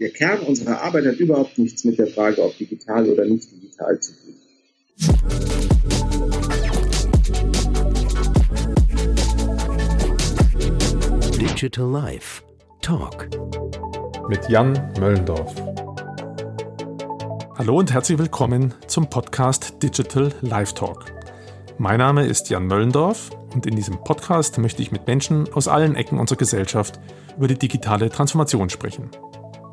Der Kern unserer Arbeit hat überhaupt nichts mit der Frage, ob digital oder nicht digital zu tun. Digital Life Talk mit Jan Möllendorf. Hallo und herzlich willkommen zum Podcast Digital Life Talk. Mein Name ist Jan Möllendorf und in diesem Podcast möchte ich mit Menschen aus allen Ecken unserer Gesellschaft über die digitale Transformation sprechen.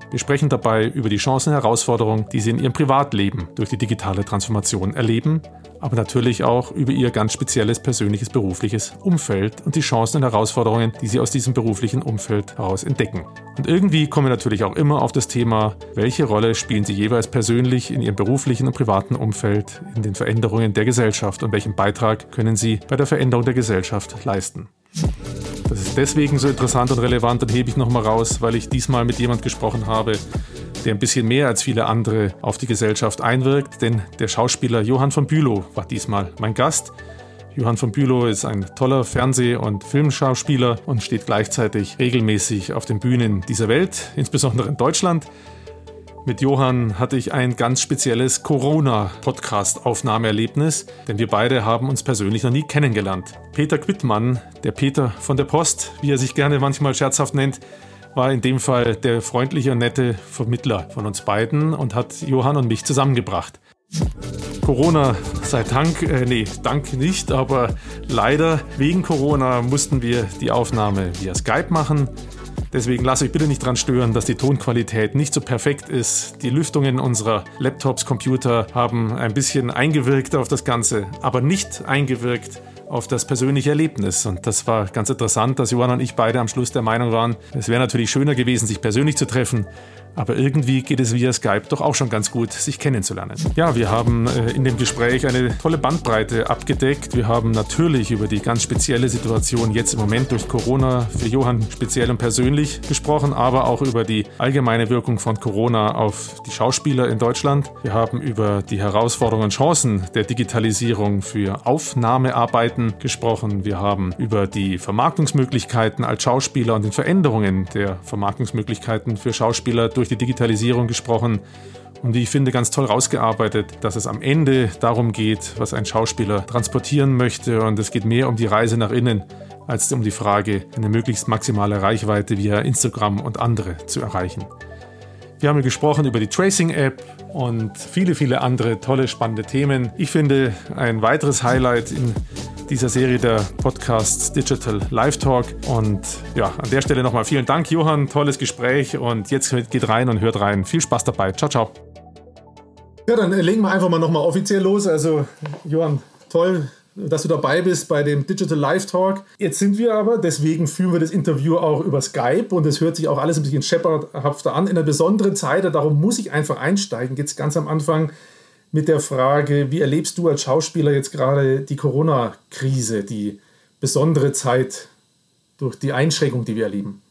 Wir sprechen dabei über die Chancen und Herausforderungen, die Sie in Ihrem Privatleben durch die digitale Transformation erleben, aber natürlich auch über Ihr ganz spezielles persönliches berufliches Umfeld und die Chancen und Herausforderungen, die Sie aus diesem beruflichen Umfeld heraus entdecken. Und irgendwie kommen wir natürlich auch immer auf das Thema, welche Rolle spielen Sie jeweils persönlich in Ihrem beruflichen und privaten Umfeld in den Veränderungen der Gesellschaft und welchen Beitrag können Sie bei der Veränderung der Gesellschaft leisten. Das ist deswegen so interessant und relevant und hebe ich nochmal raus, weil ich diesmal mit jemand gesprochen habe, der ein bisschen mehr als viele andere auf die Gesellschaft einwirkt, denn der Schauspieler Johann von Bülow war diesmal mein Gast. Johann von Bülow ist ein toller Fernseh- und Filmschauspieler und steht gleichzeitig regelmäßig auf den Bühnen dieser Welt, insbesondere in Deutschland. Mit Johann hatte ich ein ganz spezielles Corona-Podcast-Aufnahmeerlebnis, denn wir beide haben uns persönlich noch nie kennengelernt. Peter Quittmann, der Peter von der Post, wie er sich gerne manchmal scherzhaft nennt, war in dem Fall der freundliche und nette Vermittler von uns beiden und hat Johann und mich zusammengebracht. Corona sei Dank, äh, nee, Dank nicht, aber leider wegen Corona mussten wir die Aufnahme via Skype machen. Deswegen lasst euch bitte nicht dran stören, dass die Tonqualität nicht so perfekt ist. Die Lüftungen unserer Laptops, Computer haben ein bisschen eingewirkt auf das Ganze, aber nicht eingewirkt auf das persönliche Erlebnis. Und das war ganz interessant, dass Johann und ich beide am Schluss der Meinung waren, es wäre natürlich schöner gewesen, sich persönlich zu treffen. Aber irgendwie geht es via Skype doch auch schon ganz gut, sich kennenzulernen. Ja, wir haben äh, in dem Gespräch eine tolle Bandbreite abgedeckt. Wir haben natürlich über die ganz spezielle Situation jetzt im Moment durch Corona für Johann speziell und persönlich gesprochen, aber auch über die allgemeine Wirkung von Corona auf die Schauspieler in Deutschland. Wir haben über die Herausforderungen und Chancen der Digitalisierung für Aufnahmearbeiten gesprochen. Wir haben über die Vermarktungsmöglichkeiten als Schauspieler und den Veränderungen der Vermarktungsmöglichkeiten für Schauspieler durch durch die Digitalisierung gesprochen und wie ich finde ganz toll rausgearbeitet, dass es am Ende darum geht, was ein Schauspieler transportieren möchte und es geht mehr um die Reise nach innen als um die Frage, eine möglichst maximale Reichweite via Instagram und andere zu erreichen. Wir haben gesprochen über die Tracing-App und viele, viele andere tolle, spannende Themen. Ich finde, ein weiteres Highlight in dieser Serie der Podcasts Digital Live Talk. Und ja, an der Stelle nochmal vielen Dank, Johann. Tolles Gespräch. Und jetzt geht rein und hört rein. Viel Spaß dabei. Ciao, ciao. Ja, dann legen wir einfach mal nochmal offiziell los. Also, Johann, toll, dass du dabei bist bei dem Digital Live Talk. Jetzt sind wir aber, deswegen führen wir das Interview auch über Skype und es hört sich auch alles ein bisschen schepperdhafter an. In einer besonderen Zeit, darum muss ich einfach einsteigen, jetzt ganz am Anfang mit der Frage, wie erlebst du als Schauspieler jetzt gerade die Corona-Krise, die besondere Zeit durch die Einschränkung, die wir erleben?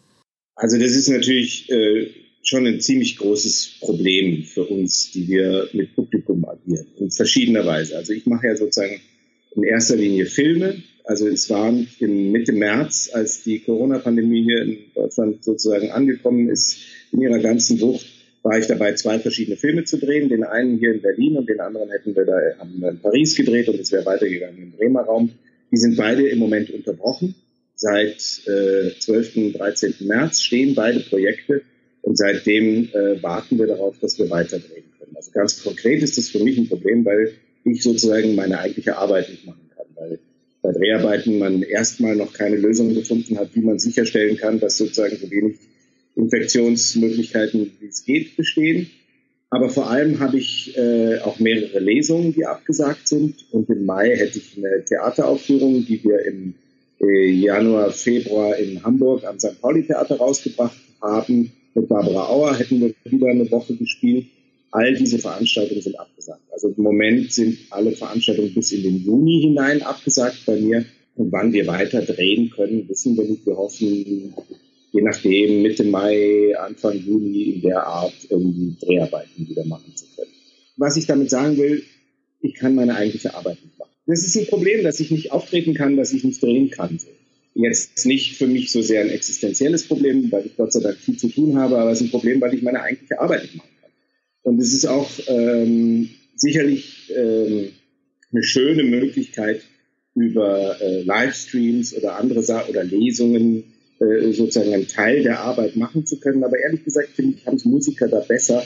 Also das ist natürlich äh, schon ein ziemlich großes Problem für uns, die wir mit Publikum agieren, in verschiedener Weise. Also ich mache ja sozusagen in erster Linie Filme. Also es waren im Mitte März, als die Corona-Pandemie hier in Deutschland sozusagen angekommen ist, in ihrer ganzen Wucht, war ich dabei, zwei verschiedene Filme zu drehen. Den einen hier in Berlin und den anderen hätten wir da in Paris gedreht und es wäre weitergegangen im Bremer Raum. Die sind beide im Moment unterbrochen. Seit äh, 12. 13. März stehen beide Projekte und seitdem äh, warten wir darauf, dass wir weiter drehen können. Also ganz konkret ist das für mich ein Problem, weil ich sozusagen meine eigentliche Arbeit nicht machen kann, weil bei Dreharbeiten man erstmal noch keine Lösung gefunden hat, wie man sicherstellen kann, dass sozusagen so wenig Infektionsmöglichkeiten, wie es geht, bestehen. Aber vor allem habe ich äh, auch mehrere Lesungen, die abgesagt sind. Und im Mai hätte ich eine Theateraufführung, die wir im äh, Januar, Februar in Hamburg am St. Pauli Theater rausgebracht haben. Mit Barbara Auer hätten wir wieder eine Woche gespielt. All diese Veranstaltungen sind abgesagt. Also im Moment sind alle Veranstaltungen bis in den Juni hinein abgesagt bei mir. Und wann wir weiter drehen können, wissen wir nicht. Wir hoffen, je nachdem Mitte Mai, Anfang Juni in der Art irgendwie Dreharbeiten wieder machen zu können. Was ich damit sagen will, ich kann meine eigentliche Arbeit nicht machen. Das ist ein Problem, dass ich nicht auftreten kann, dass ich nicht drehen kann. jetzt nicht für mich so sehr ein existenzielles Problem, weil ich Gott sei Dank viel zu tun habe, aber es ist ein Problem, weil ich meine eigentliche Arbeit nicht machen kann. Und es ist auch ähm, sicherlich ähm, eine schöne Möglichkeit, über äh, Livestreams oder andere Sa oder Lesungen äh, sozusagen einen Teil der Arbeit machen zu können. Aber ehrlich gesagt finde ich, haben es Musiker da besser,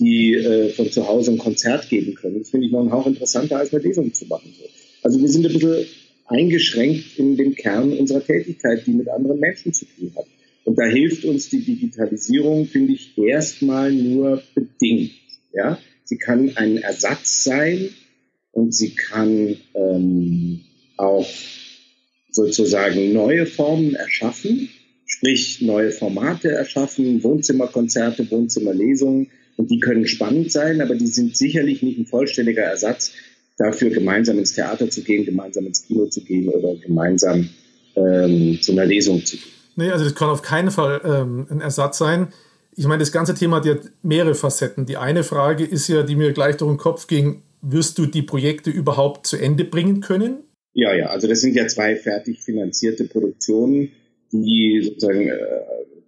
die äh, von zu Hause ein Konzert geben können. Das finde ich noch einen Hauch interessanter, als eine Lesung zu machen. So. Also wir sind ein bisschen eingeschränkt in dem Kern unserer Tätigkeit, die mit anderen Menschen zu tun hat. Und da hilft uns die Digitalisierung, finde ich, erstmal nur bedingt. Ja? Sie kann ein Ersatz sein und sie kann ähm, auch sozusagen neue Formen erschaffen, sprich neue Formate erschaffen, Wohnzimmerkonzerte, Wohnzimmerlesungen. Und die können spannend sein, aber die sind sicherlich nicht ein vollständiger Ersatz dafür, gemeinsam ins Theater zu gehen, gemeinsam ins Kino zu gehen oder gemeinsam ähm, zu einer Lesung zu gehen. Nee, also das kann auf keinen Fall ähm, ein Ersatz sein. Ich meine, das ganze Thema hat ja mehrere Facetten. Die eine Frage ist ja, die mir gleich durch den Kopf ging, wirst du die Projekte überhaupt zu Ende bringen können? Ja, ja, also das sind ja zwei fertig finanzierte Produktionen, die sozusagen, äh,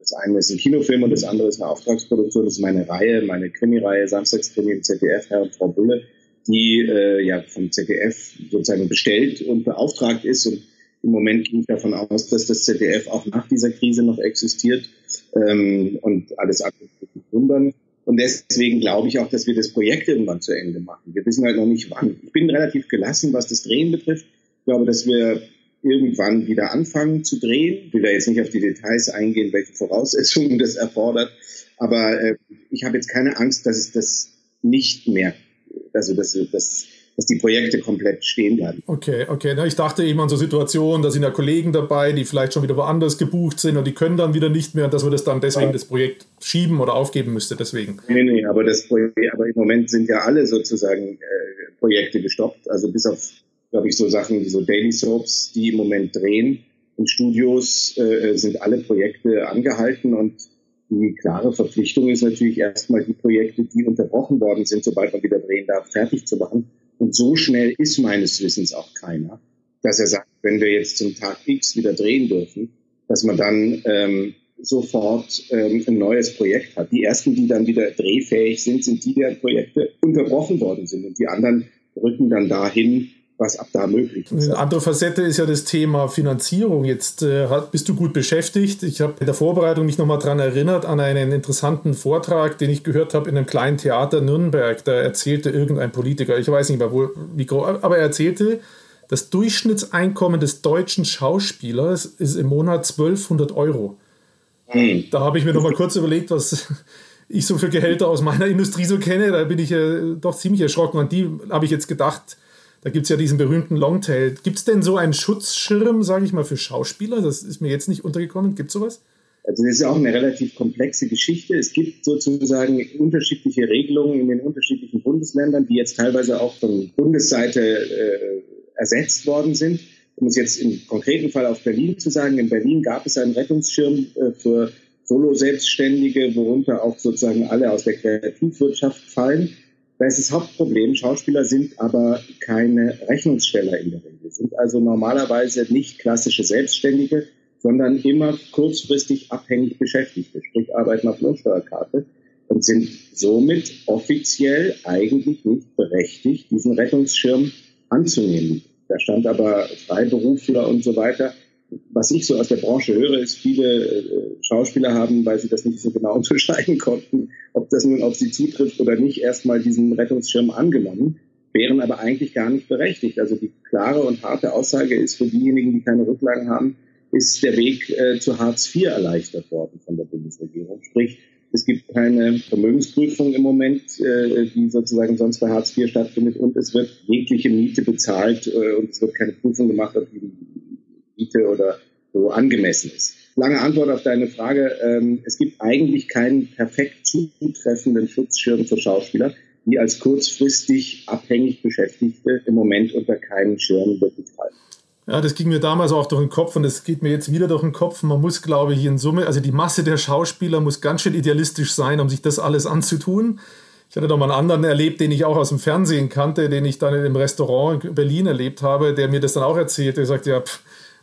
das eine ist ein Kinofilm und das andere ist eine Auftragsproduktion. Das ist meine Reihe, meine Krimireihe, Samstagskrimi im ZDF, Herr und Frau Bulle, die äh, ja vom ZDF sozusagen bestellt und beauftragt ist. Und im Moment gehe ich davon aus, dass das ZDF auch nach dieser Krise noch existiert ähm, und alles andere wundern. Und deswegen glaube ich auch, dass wir das Projekt irgendwann zu Ende machen. Wir wissen halt noch nicht wann. Ich bin relativ gelassen, was das Drehen betrifft. Ich glaube, dass wir irgendwann wieder anfangen zu drehen. Ich will da jetzt nicht auf die Details eingehen, welche Voraussetzungen das erfordert. Aber äh, ich habe jetzt keine Angst, dass es das nicht mehr, also dass, dass, dass die Projekte komplett stehen bleiben. Okay, okay. Na, ich dachte eben an so Situationen, da sind ja Kollegen dabei, die vielleicht schon wieder woanders gebucht sind und die können dann wieder nicht mehr und dass wir das dann deswegen ja. das Projekt schieben oder aufgeben müsste. Deswegen. Nee, nee, aber, das Projekt, aber im Moment sind ja alle sozusagen äh, Projekte gestoppt. Also bis auf glaube ich, so Sachen wie so Daily Soaps, die im Moment drehen. In Studios äh, sind alle Projekte angehalten und die klare Verpflichtung ist natürlich erstmal die Projekte, die unterbrochen worden sind, sobald man wieder drehen darf, fertig zu machen. Und so schnell ist meines Wissens auch keiner, dass er sagt, wenn wir jetzt zum Tag X wieder drehen dürfen, dass man dann ähm, sofort ähm, ein neues Projekt hat. Die ersten, die dann wieder drehfähig sind, sind die, deren Projekte unterbrochen worden sind. Und die anderen rücken dann dahin, was ab da möglich ist. Eine andere Facette ist ja das Thema Finanzierung. Jetzt äh, bist du gut beschäftigt. Ich habe in der Vorbereitung mich nochmal daran erinnert an einen interessanten Vortrag, den ich gehört habe in einem kleinen Theater Nürnberg. Da erzählte irgendein Politiker, ich weiß nicht mehr, wo, wie groß, aber er erzählte, das Durchschnittseinkommen des deutschen Schauspielers ist im Monat 1200 Euro. Hm. Da habe ich mir nochmal kurz überlegt, was ich so für Gehälter aus meiner Industrie so kenne. Da bin ich äh, doch ziemlich erschrocken. An die habe ich jetzt gedacht, da gibt es ja diesen berühmten Longtail. Gibt es denn so einen Schutzschirm, sage ich mal, für Schauspieler? Das ist mir jetzt nicht untergekommen. Gibt es sowas? Also das ist auch eine relativ komplexe Geschichte. Es gibt sozusagen unterschiedliche Regelungen in den unterschiedlichen Bundesländern, die jetzt teilweise auch von Bundesseite äh, ersetzt worden sind. Um es jetzt im konkreten Fall auf Berlin zu sagen, in Berlin gab es einen Rettungsschirm äh, für Solo-Selbstständige, worunter auch sozusagen alle aus der Kreativwirtschaft fallen. Da ist das Hauptproblem, Schauspieler sind aber keine Rechnungssteller in der Regel, sind also normalerweise nicht klassische Selbstständige, sondern immer kurzfristig abhängig Beschäftigte, sprich arbeiten auf Lohnsteuerkarte und sind somit offiziell eigentlich nicht berechtigt, diesen Rettungsschirm anzunehmen. Da stand aber Freiberufler und so weiter was ich so aus der Branche höre, ist, viele äh, Schauspieler haben, weil sie das nicht so genau unterscheiden konnten, ob das nun auf sie zutrifft oder nicht, erstmal diesen Rettungsschirm angenommen, wären aber eigentlich gar nicht berechtigt. Also die klare und harte Aussage ist für diejenigen, die keine Rücklagen haben, ist der Weg äh, zu Hartz IV erleichtert worden von der Bundesregierung. Sprich, es gibt keine Vermögensprüfung im Moment, äh, die sozusagen sonst bei Hartz IV stattfindet und es wird jegliche Miete bezahlt und es wird keine Prüfung gemacht, ob die Miete oder so angemessen ist. Lange Antwort auf deine Frage. Ähm, es gibt eigentlich keinen perfekt zutreffenden Schutzschirm für Schauspieler, die als kurzfristig abhängig Beschäftigte im Moment unter keinen Schirm wirklich fallen. Ja, das ging mir damals auch durch den Kopf und das geht mir jetzt wieder durch den Kopf. Man muss, glaube ich, in Summe, also die Masse der Schauspieler muss ganz schön idealistisch sein, um sich das alles anzutun. Ich hatte noch mal einen anderen erlebt, den ich auch aus dem Fernsehen kannte, den ich dann im Restaurant in Berlin erlebt habe, der mir das dann auch erzählte. Er sagte, ja, pff,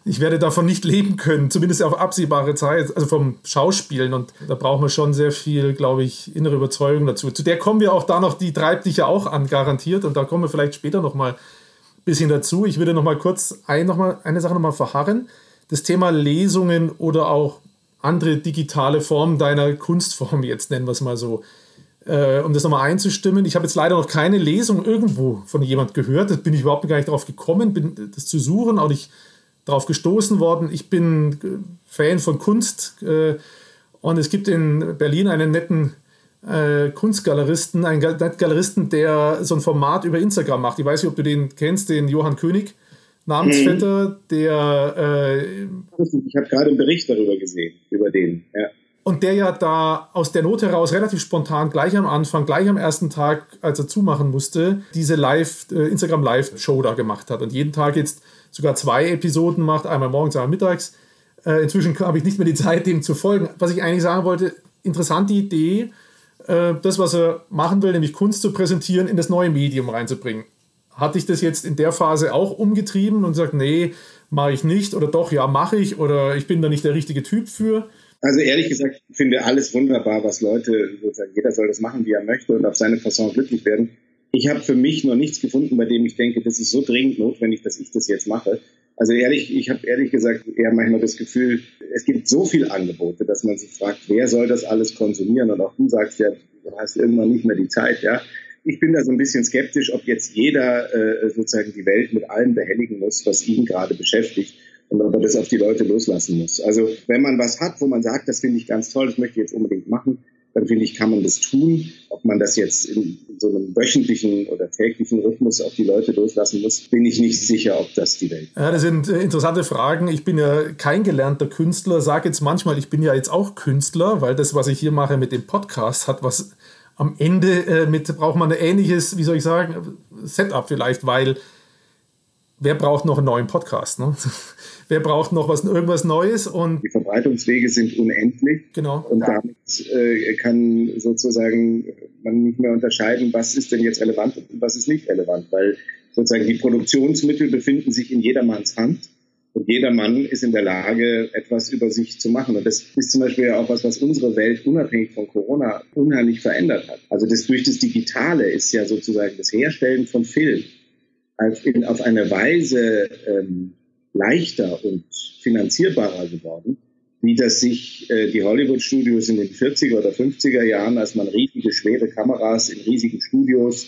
ich werde davon nicht leben können, zumindest auf absehbare Zeit, also vom Schauspielen. Und da brauchen wir schon sehr viel, glaube ich, innere Überzeugung dazu. Zu der kommen wir auch da noch, die treibt dich ja auch an, garantiert. Und da kommen wir vielleicht später noch mal ein bisschen dazu. Ich würde noch mal kurz ein, noch mal, eine Sache noch mal verharren. Das Thema Lesungen oder auch andere digitale Formen deiner Kunstform, jetzt nennen wir es mal so. Äh, um das nochmal einzustimmen. Ich habe jetzt leider noch keine Lesung irgendwo von jemand gehört. Da bin ich überhaupt gar nicht drauf gekommen, bin das zu suchen, auch nicht drauf gestoßen worden. Ich bin äh, Fan von Kunst äh, und es gibt in Berlin einen netten äh, Kunstgaleristen, einen Galeristen, der so ein Format über Instagram macht. Ich weiß nicht, ob du den kennst, den Johann König. Namensvetter, mhm. der. Äh, ich habe gerade einen Bericht darüber gesehen, über den. Ja. Und der ja da aus der Not heraus relativ spontan, gleich am Anfang, gleich am ersten Tag, als er zumachen musste, diese Live, äh, Instagram Live-Show da gemacht hat. Und jeden Tag jetzt sogar zwei Episoden macht, einmal morgens, einmal mittags. Äh, inzwischen habe ich nicht mehr die Zeit, dem zu folgen. Was ich eigentlich sagen wollte, interessante Idee, äh, das, was er machen will, nämlich Kunst zu präsentieren, in das neue Medium reinzubringen. Hatte ich das jetzt in der Phase auch umgetrieben und sagt, nee, mache ich nicht oder doch, ja, mache ich oder ich bin da nicht der richtige Typ für? Also ehrlich gesagt, ich finde alles wunderbar, was Leute sozusagen, jeder soll das machen, wie er möchte und auf seine Fasson glücklich werden. Ich habe für mich noch nichts gefunden, bei dem ich denke, das ist so dringend notwendig, dass ich das jetzt mache. Also ehrlich, ich habe ehrlich gesagt eher manchmal das Gefühl, es gibt so viele Angebote, dass man sich fragt, wer soll das alles konsumieren? Und auch du sagst ja, du hast irgendwann nicht mehr die Zeit, ja. Ich bin da so ein bisschen skeptisch, ob jetzt jeder äh, sozusagen die Welt mit allem behelligen muss, was ihn gerade beschäftigt und ob er das auf die Leute loslassen muss. Also wenn man was hat, wo man sagt, das finde ich ganz toll, das möchte ich jetzt unbedingt machen, dann finde ich, kann man das tun. Ob man das jetzt in, so einem wöchentlichen oder täglichen Rhythmus auf die Leute loslassen muss, bin ich nicht sicher, ob das die Welt ist. Ja, das sind äh, interessante Fragen. Ich bin ja kein gelernter Künstler, sage jetzt manchmal, ich bin ja jetzt auch Künstler, weil das, was ich hier mache mit dem Podcast, hat was am Ende äh, mit, braucht man ein ähnliches, wie soll ich sagen, Setup vielleicht, weil wer braucht noch einen neuen Podcast? Ne? wer braucht noch was, irgendwas Neues? Und die Verbreitungswege sind unendlich. Genau. Und damit äh, kann sozusagen man nicht mehr unterscheiden, was ist denn jetzt relevant und was ist nicht relevant, weil sozusagen die Produktionsmittel befinden sich in jedermanns Hand. Und jeder Mann ist in der Lage, etwas über sich zu machen. Und das ist zum Beispiel auch was, was unsere Welt unabhängig von Corona unheimlich verändert hat. Also das durch das Digitale ist ja sozusagen das Herstellen von Film in, auf eine Weise ähm, leichter und finanzierbarer geworden, wie das sich äh, die Hollywood-Studios in den 40er oder 50er Jahren, als man riesige, schwere Kameras in riesigen Studios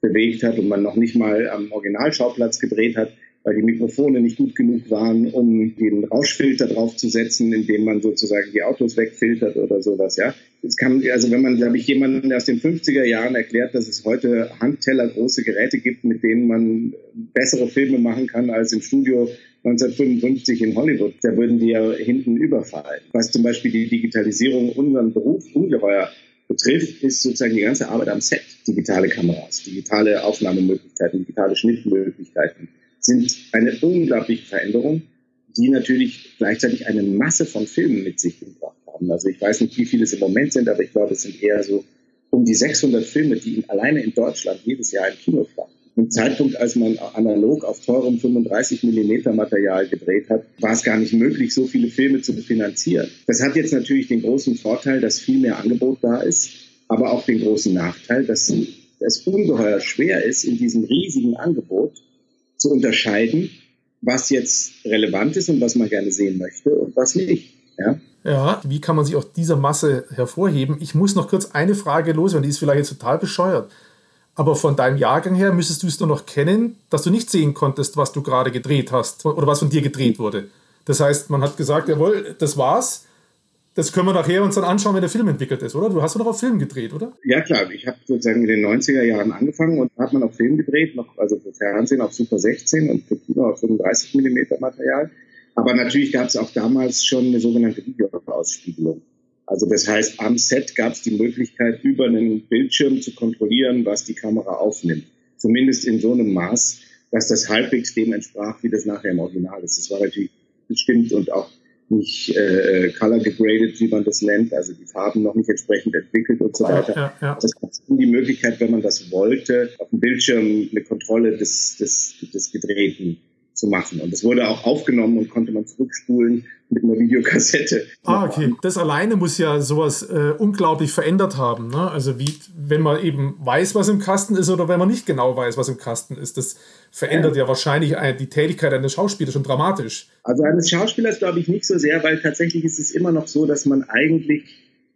bewegt hat und man noch nicht mal am Originalschauplatz gedreht hat, weil die Mikrofone nicht gut genug waren, um den Rauschfilter draufzusetzen, indem man sozusagen die Autos wegfiltert oder sowas, ja. Es kann, also wenn man, glaube ich, jemanden aus den 50er Jahren erklärt, dass es heute Handteller große Geräte gibt, mit denen man bessere Filme machen kann als im Studio 1955 in Hollywood, da würden die ja hinten überfallen. Was zum Beispiel die Digitalisierung unseren Beruf ungeheuer betrifft, ist sozusagen die ganze Arbeit am Set. Digitale Kameras, digitale Aufnahmemöglichkeiten, digitale Schnittmöglichkeiten sind eine unglaubliche Veränderung, die natürlich gleichzeitig eine Masse von Filmen mit sich gebracht haben. Also ich weiß nicht, wie viele es im Moment sind, aber ich glaube, es sind eher so um die 600 Filme, die alleine in Deutschland jedes Jahr im Kino starten. Im Zeitpunkt, als man analog auf teurem 35 Millimeter Material gedreht hat, war es gar nicht möglich, so viele Filme zu finanzieren. Das hat jetzt natürlich den großen Vorteil, dass viel mehr Angebot da ist, aber auch den großen Nachteil, dass es ungeheuer schwer ist, in diesem riesigen Angebot zu unterscheiden, was jetzt relevant ist und was man gerne sehen möchte und was nicht. Ja? Ja, wie kann man sich aus dieser Masse hervorheben? Ich muss noch kurz eine Frage loswerden, die ist vielleicht jetzt total bescheuert. Aber von deinem Jahrgang her müsstest du es doch noch kennen, dass du nicht sehen konntest, was du gerade gedreht hast oder was von dir gedreht wurde. Das heißt, man hat gesagt, jawohl, das war's das können wir nachher uns dann anschauen, wenn der Film entwickelt ist, oder? Du hast doch auf Film gedreht, oder? Ja, klar. Ich habe sozusagen in den 90er Jahren angefangen und hat man auf Film gedreht, noch, also für Fernsehen auf Super 16 und für Kino auf 35 mm Material. Aber natürlich gab es auch damals schon eine sogenannte Videoausspiegelung. Also das heißt, am Set gab es die Möglichkeit, über einen Bildschirm zu kontrollieren, was die Kamera aufnimmt. Zumindest in so einem Maß, dass das halbwegs dem entsprach, wie das nachher im Original ist. Das war natürlich bestimmt und auch nicht äh, color degraded, wie man das nennt, also die Farben noch nicht entsprechend entwickelt und so weiter. Ja, ja. Das hat die Möglichkeit, wenn man das wollte, auf dem Bildschirm eine Kontrolle des, des, des Gedrehten zu machen. Und das wurde auch aufgenommen und konnte man zurückspulen mit einer Videokassette. Ah, okay. Das alleine muss ja sowas äh, unglaublich verändert haben. Ne? Also wie, wenn man eben weiß, was im Kasten ist oder wenn man nicht genau weiß, was im Kasten ist. Das verändert ja, ja wahrscheinlich die Tätigkeit eines Schauspielers schon dramatisch. Also eines Schauspielers glaube ich nicht so sehr, weil tatsächlich ist es immer noch so, dass man eigentlich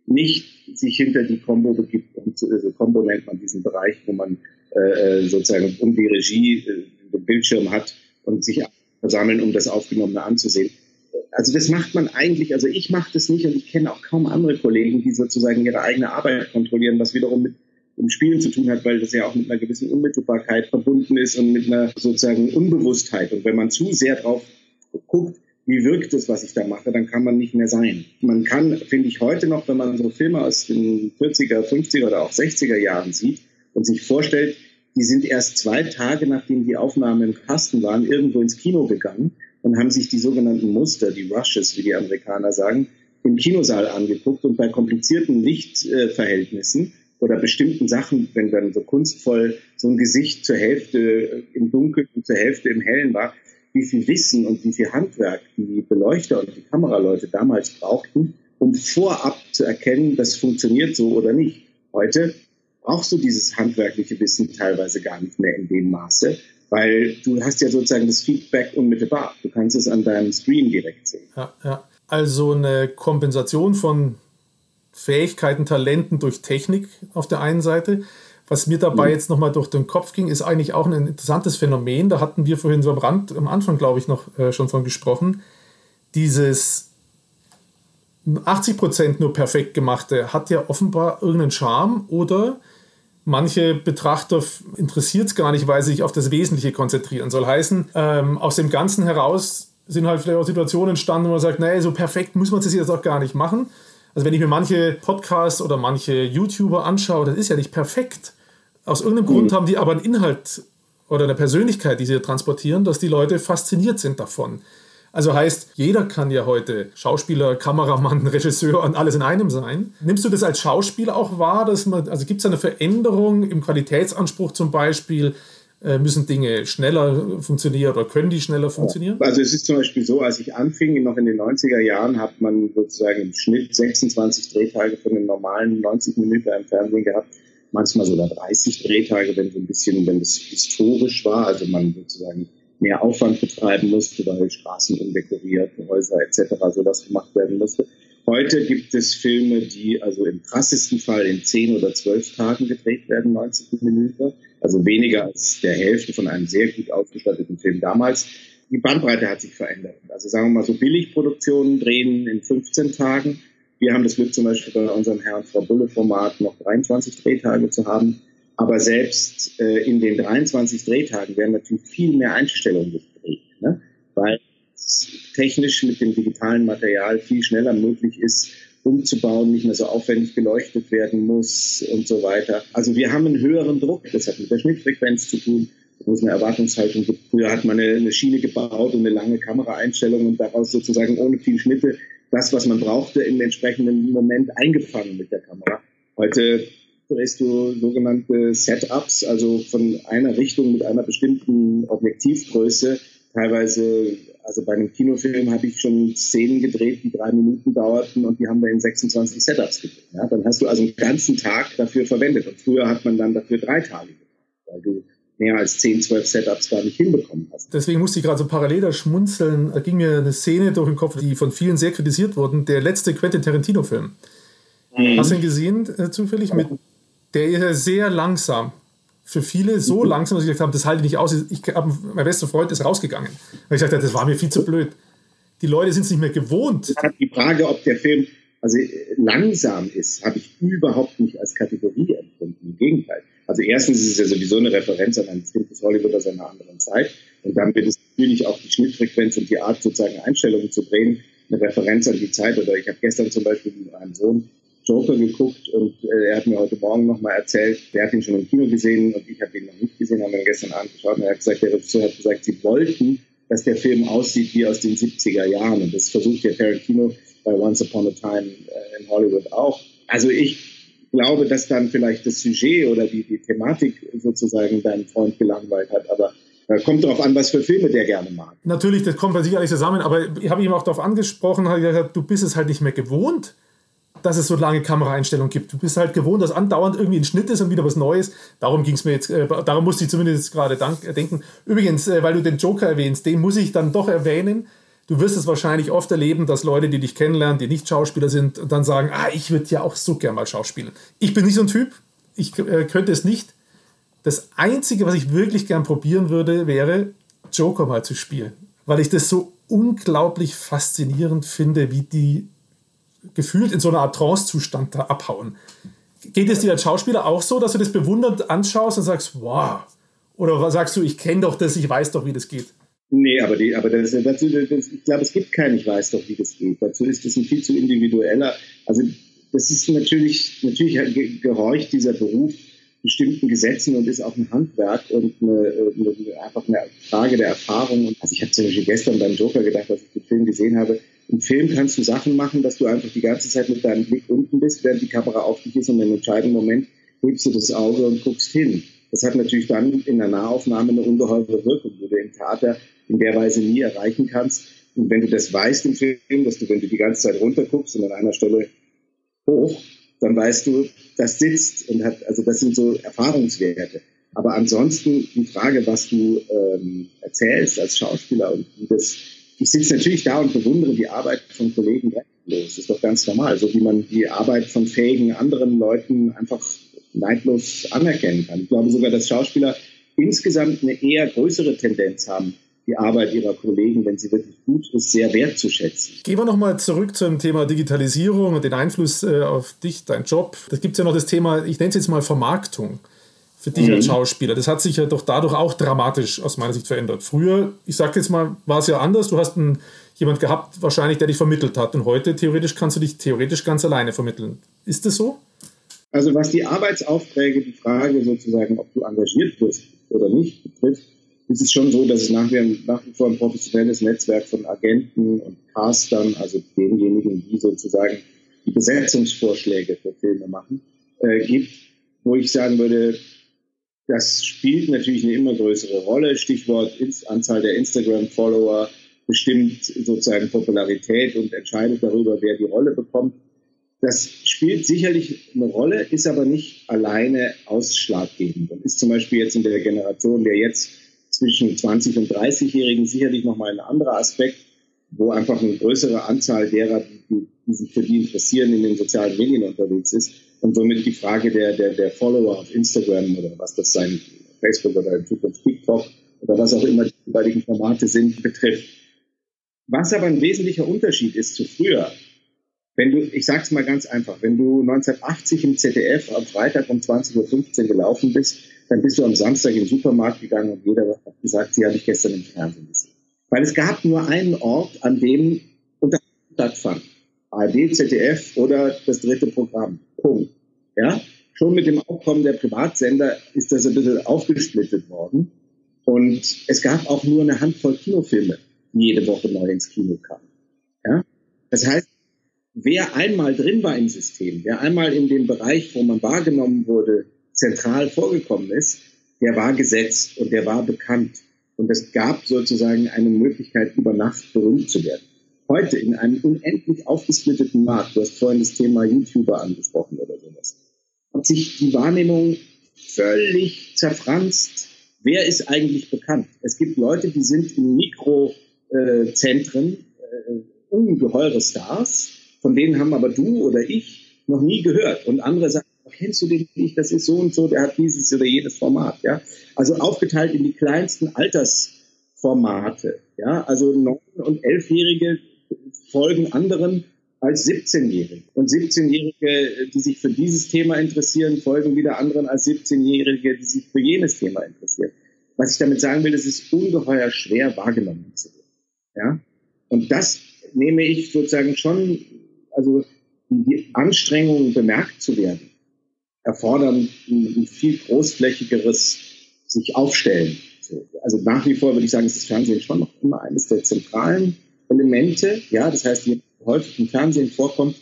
nicht sich hinter die Combo begibt. Und, also Combo nennt man diesen Bereich, wo man äh, äh sozusagen um die Regie äh, den Bildschirm hat und sich versammeln, um das Aufgenommene anzusehen. Also das macht man eigentlich, also ich mache das nicht und ich kenne auch kaum andere Kollegen, die sozusagen ihre eigene Arbeit kontrollieren, was wiederum mit dem Spielen zu tun hat, weil das ja auch mit einer gewissen Unmittelbarkeit verbunden ist und mit einer sozusagen Unbewusstheit. Und wenn man zu sehr drauf guckt, wie wirkt es, was ich da mache, dann kann man nicht mehr sein. Man kann, finde ich heute noch, wenn man so Filme aus den 40er, 50er oder auch 60er Jahren sieht und sich vorstellt, die sind erst zwei Tage, nachdem die Aufnahmen im Kasten waren, irgendwo ins Kino gegangen und haben sich die sogenannten Muster, die Rushes, wie die Amerikaner sagen, im Kinosaal angeguckt und bei komplizierten Lichtverhältnissen oder bestimmten Sachen, wenn dann so kunstvoll so ein Gesicht zur Hälfte im Dunkeln und zur Hälfte im Hellen war, wie viel Wissen und wie viel Handwerk die Beleuchter und die Kameraleute damals brauchten, um vorab zu erkennen, das funktioniert so oder nicht. Heute brauchst du dieses handwerkliche Wissen teilweise gar nicht mehr in dem Maße, weil du hast ja sozusagen das Feedback unmittelbar. Du kannst es an deinem Screen direkt sehen. Ja, ja. Also eine Kompensation von Fähigkeiten, Talenten durch Technik auf der einen Seite. Was mir dabei mhm. jetzt nochmal durch den Kopf ging, ist eigentlich auch ein interessantes Phänomen. Da hatten wir vorhin so am Rand, am Anfang, glaube ich, noch äh, schon von gesprochen. Dieses 80% nur perfekt gemachte hat ja offenbar irgendeinen Charme oder Manche Betrachter interessiert es gar nicht, weil sie sich auf das Wesentliche konzentrieren. Soll heißen, ähm, aus dem Ganzen heraus sind halt vielleicht auch Situationen entstanden, wo man sagt, naja, so perfekt muss man es jetzt auch gar nicht machen. Also wenn ich mir manche Podcasts oder manche YouTuber anschaue, das ist ja nicht perfekt. Aus irgendeinem mhm. Grund haben die aber einen Inhalt oder eine Persönlichkeit, die sie transportieren, dass die Leute fasziniert sind davon. Also heißt, jeder kann ja heute Schauspieler, Kameramann, Regisseur und alles in einem sein. Nimmst du das als Schauspieler auch wahr, dass man, also gibt es eine Veränderung im Qualitätsanspruch zum Beispiel? Äh, müssen Dinge schneller funktionieren oder können die schneller funktionieren? Also es ist zum Beispiel so, als ich anfing, noch in den 90er Jahren, hat man sozusagen im Schnitt 26 Drehtage von den normalen 90 Minuten im Fernsehen gehabt manchmal sogar 30 Drehtage, wenn so ein bisschen, wenn es historisch war, also man sozusagen mehr Aufwand betreiben musste, weil Straßen undekoriert, Häuser etc. sowas gemacht werden musste. Heute gibt es Filme, die also im krassesten Fall in 10 oder 12 Tagen gedreht werden, 90 Minuten. Also weniger als der Hälfte von einem sehr gut ausgestatteten Film damals. Die Bandbreite hat sich verändert. Also sagen wir mal so Billigproduktionen drehen in 15 Tagen. Wir haben das Glück zum Beispiel bei unserem Herrn Frau Bulle Format noch 23 Drehtage zu haben. Aber selbst äh, in den 23 Drehtagen werden natürlich viel mehr Einstellungen gedreht, ne? weil es technisch mit dem digitalen Material viel schneller möglich ist, umzubauen, nicht mehr so aufwendig beleuchtet werden muss und so weiter. Also wir haben einen höheren Druck. Das hat mit der Schnittfrequenz zu tun, wo es eine Erwartungshaltung gibt. Früher hat man eine, eine Schiene gebaut und eine lange Kameraeinstellung und daraus sozusagen ohne viel Schnitte das, was man brauchte, im entsprechenden Moment eingefangen mit der Kamera. Heute drehst du sogenannte Setups, also von einer Richtung mit einer bestimmten Objektivgröße. Teilweise, also bei einem Kinofilm habe ich schon Szenen gedreht, die drei Minuten dauerten und die haben wir in 26 Setups gedreht. Ja, dann hast du also einen ganzen Tag dafür verwendet. Und früher hat man dann dafür drei Tage gebraucht, weil du mehr als 10, 12 Setups gar nicht hinbekommen hast. Deswegen musste ich gerade so parallel da schmunzeln. Da ging mir eine Szene durch den Kopf, die von vielen sehr kritisiert wurde. Der letzte Quentin Tarantino-Film. Mhm. Hast du ihn gesehen, äh, zufällig? Mit der ist ja sehr langsam. Für viele so langsam, dass ich gesagt habe, das halte ich nicht aus. Ich hab, mein bester Freund ist rausgegangen. Weil ich sagte, das war mir viel zu blöd. Die Leute sind es nicht mehr gewohnt. Die Frage, ob der Film also langsam ist, habe ich überhaupt nicht als Kategorie empfunden. Im Gegenteil. Also erstens ist es ja sowieso eine Referenz an ein bestimmtes Hollywood aus einer anderen Zeit. Und dann wird es natürlich auch die Schnittfrequenz und die Art, sozusagen Einstellungen zu drehen, eine Referenz an die Zeit. Oder ich habe gestern zum Beispiel mit meinem Sohn Joker geguckt und äh, er hat mir heute Morgen nochmal erzählt, der hat ihn schon im Kino gesehen und ich habe ihn noch nicht gesehen, haben wir gestern Abend geschaut und er hat gesagt, der Regisseur hat gesagt, sie wollten, dass der Film aussieht wie aus den 70er Jahren und das versucht ja Tarantino bei Once Upon a Time äh, in Hollywood auch. Also ich glaube, dass dann vielleicht das Sujet oder die, die Thematik sozusagen deinen Freund gelangweilt hat, aber Kommt darauf an, was für Filme der gerne mag. Natürlich, das kommt bei sich alles zusammen, aber ich habe ihm auch darauf angesprochen, gesagt, du bist es halt nicht mehr gewohnt, dass es so lange Kameraeinstellungen gibt. Du bist halt gewohnt, dass andauernd irgendwie ein Schnitt ist und wieder was Neues. Darum ging es mir jetzt, äh, darum musste ich zumindest gerade äh, denken. Übrigens, äh, weil du den Joker erwähnst, den muss ich dann doch erwähnen. Du wirst es wahrscheinlich oft erleben, dass Leute, die dich kennenlernen, die nicht Schauspieler sind, dann sagen, ah, ich würde ja auch so gern mal schauspielen. Ich bin nicht so ein Typ, ich äh, könnte es nicht. Das Einzige, was ich wirklich gern probieren würde, wäre, Joker mal zu spielen. Weil ich das so unglaublich faszinierend finde, wie die gefühlt in so einer Art Trance-Zustand da abhauen. Geht es dir als Schauspieler auch so, dass du das bewundernd anschaust und sagst, wow? Oder sagst du, ich kenne doch das, ich weiß doch, wie das geht? Nee, aber, die, aber das, dazu, das, ich glaube, es gibt keinen, ich weiß doch, wie das geht. Dazu ist das ein viel zu individueller. Also das ist natürlich, natürlich gehorcht dieser Beruf bestimmten Gesetzen und ist auch ein Handwerk und eine, eine, einfach eine Frage der Erfahrung. Also ich habe zum Beispiel gestern beim Joker gedacht, als ich den Film gesehen habe, im Film kannst du Sachen machen, dass du einfach die ganze Zeit mit deinem Blick unten bist, während die Kamera auf dich ist und im entscheidenden Moment hebst du das Auge und guckst hin. Das hat natürlich dann in der Nahaufnahme eine ungeheure Wirkung, die du im Theater in der Weise nie erreichen kannst. Und wenn du das weißt im Film, dass du, wenn du die ganze Zeit runterguckst und an einer Stelle hoch, dann weißt du, das sitzt und hat, also das sind so Erfahrungswerte. Aber ansonsten die Frage, was du ähm, erzählst als Schauspieler und wie das, ich sitze natürlich da und bewundere die Arbeit von Kollegen grenzenlos. Das ist doch ganz normal, so wie man die Arbeit von fähigen anderen Leuten einfach neidlos anerkennen kann. Ich glaube sogar, dass Schauspieler insgesamt eine eher größere Tendenz haben, die Arbeit ihrer Kollegen, wenn sie wirklich gut ist, sehr wertzuschätzen. Gehen wir nochmal zurück zum Thema Digitalisierung und den Einfluss äh, auf dich, dein Job. Da gibt es ja noch das Thema, ich nenne es jetzt mal Vermarktung für dich mhm. als Schauspieler. Das hat sich ja doch dadurch auch dramatisch aus meiner Sicht verändert. Früher, ich sage jetzt mal, war es ja anders. Du hast einen, jemand gehabt, wahrscheinlich, der dich vermittelt hat. Und heute, theoretisch, kannst du dich theoretisch ganz alleine vermitteln. Ist das so? Also was die Arbeitsaufträge, die Frage sozusagen, ob du engagiert wirst oder nicht, betrifft, ist es schon so, dass es nach wie, nach wie vor ein professionelles Netzwerk von Agenten und Castern, also denjenigen, die sozusagen die Besetzungsvorschläge für Filme machen, äh, gibt, wo ich sagen würde, das spielt natürlich eine immer größere Rolle. Stichwort Anzahl der Instagram-Follower bestimmt sozusagen Popularität und entscheidet darüber, wer die Rolle bekommt. Das spielt sicherlich eine Rolle, ist aber nicht alleine ausschlaggebend und ist zum Beispiel jetzt in der Generation der jetzt zwischen 20- und 30-Jährigen sicherlich nochmal ein anderer Aspekt, wo einfach eine größere Anzahl derer, die, die sich für die interessieren, in den sozialen Medien unterwegs ist und somit die Frage der, der, der Follower auf Instagram oder was das sein, Facebook oder in Zukunft TikTok oder was auch immer die jeweiligen Formate sind, betrifft. Was aber ein wesentlicher Unterschied ist zu früher, wenn du, ich sag's mal ganz einfach, wenn du 1980 im ZDF am Freitag um 20.15 Uhr gelaufen bist, dann bist du am Samstag den Supermarkt gegangen und jeder hat gesagt, sie habe ich gestern im Fernsehen gesehen. Weil es gab nur einen Ort, an dem Unterhaltung stattfand. ARD, ZDF oder das dritte Programm. Punkt. Ja? Schon mit dem Aufkommen der Privatsender ist das ein bisschen aufgesplittet worden. Und es gab auch nur eine Handvoll Kinofilme, die jede Woche neu ins Kino kamen. Ja? Das heißt, wer einmal drin war im System, wer einmal in dem Bereich, wo man wahrgenommen wurde, zentral vorgekommen ist, der war gesetzt und der war bekannt. Und es gab sozusagen eine Möglichkeit, über Nacht berühmt zu werden. Heute in einem unendlich aufgesplitteten Markt, du hast vorhin das Thema YouTuber angesprochen oder sowas, hat sich die Wahrnehmung völlig zerfranst. Wer ist eigentlich bekannt? Es gibt Leute, die sind in Mikrozentren äh, ungeheure Stars, von denen haben aber du oder ich noch nie gehört. Und andere sagen, kennst du den nicht, das ist so und so, der hat dieses oder jenes Format, ja. Also aufgeteilt in die kleinsten Altersformate, ja. Also neun- und elfjährige folgen anderen als 17-Jährige. Und 17-Jährige, die sich für dieses Thema interessieren, folgen wieder anderen als 17-Jährige, die sich für jenes Thema interessieren. Was ich damit sagen will, es ist ungeheuer schwer wahrgenommen zu werden. Ja? Und das nehme ich sozusagen schon, also die Anstrengung bemerkt zu werden, erfordern ein, ein viel großflächigeres sich aufstellen. Also nach wie vor würde ich sagen, ist das Fernsehen schon noch immer eines der zentralen Elemente. Ja, das heißt, je häufig im Fernsehen vorkommt,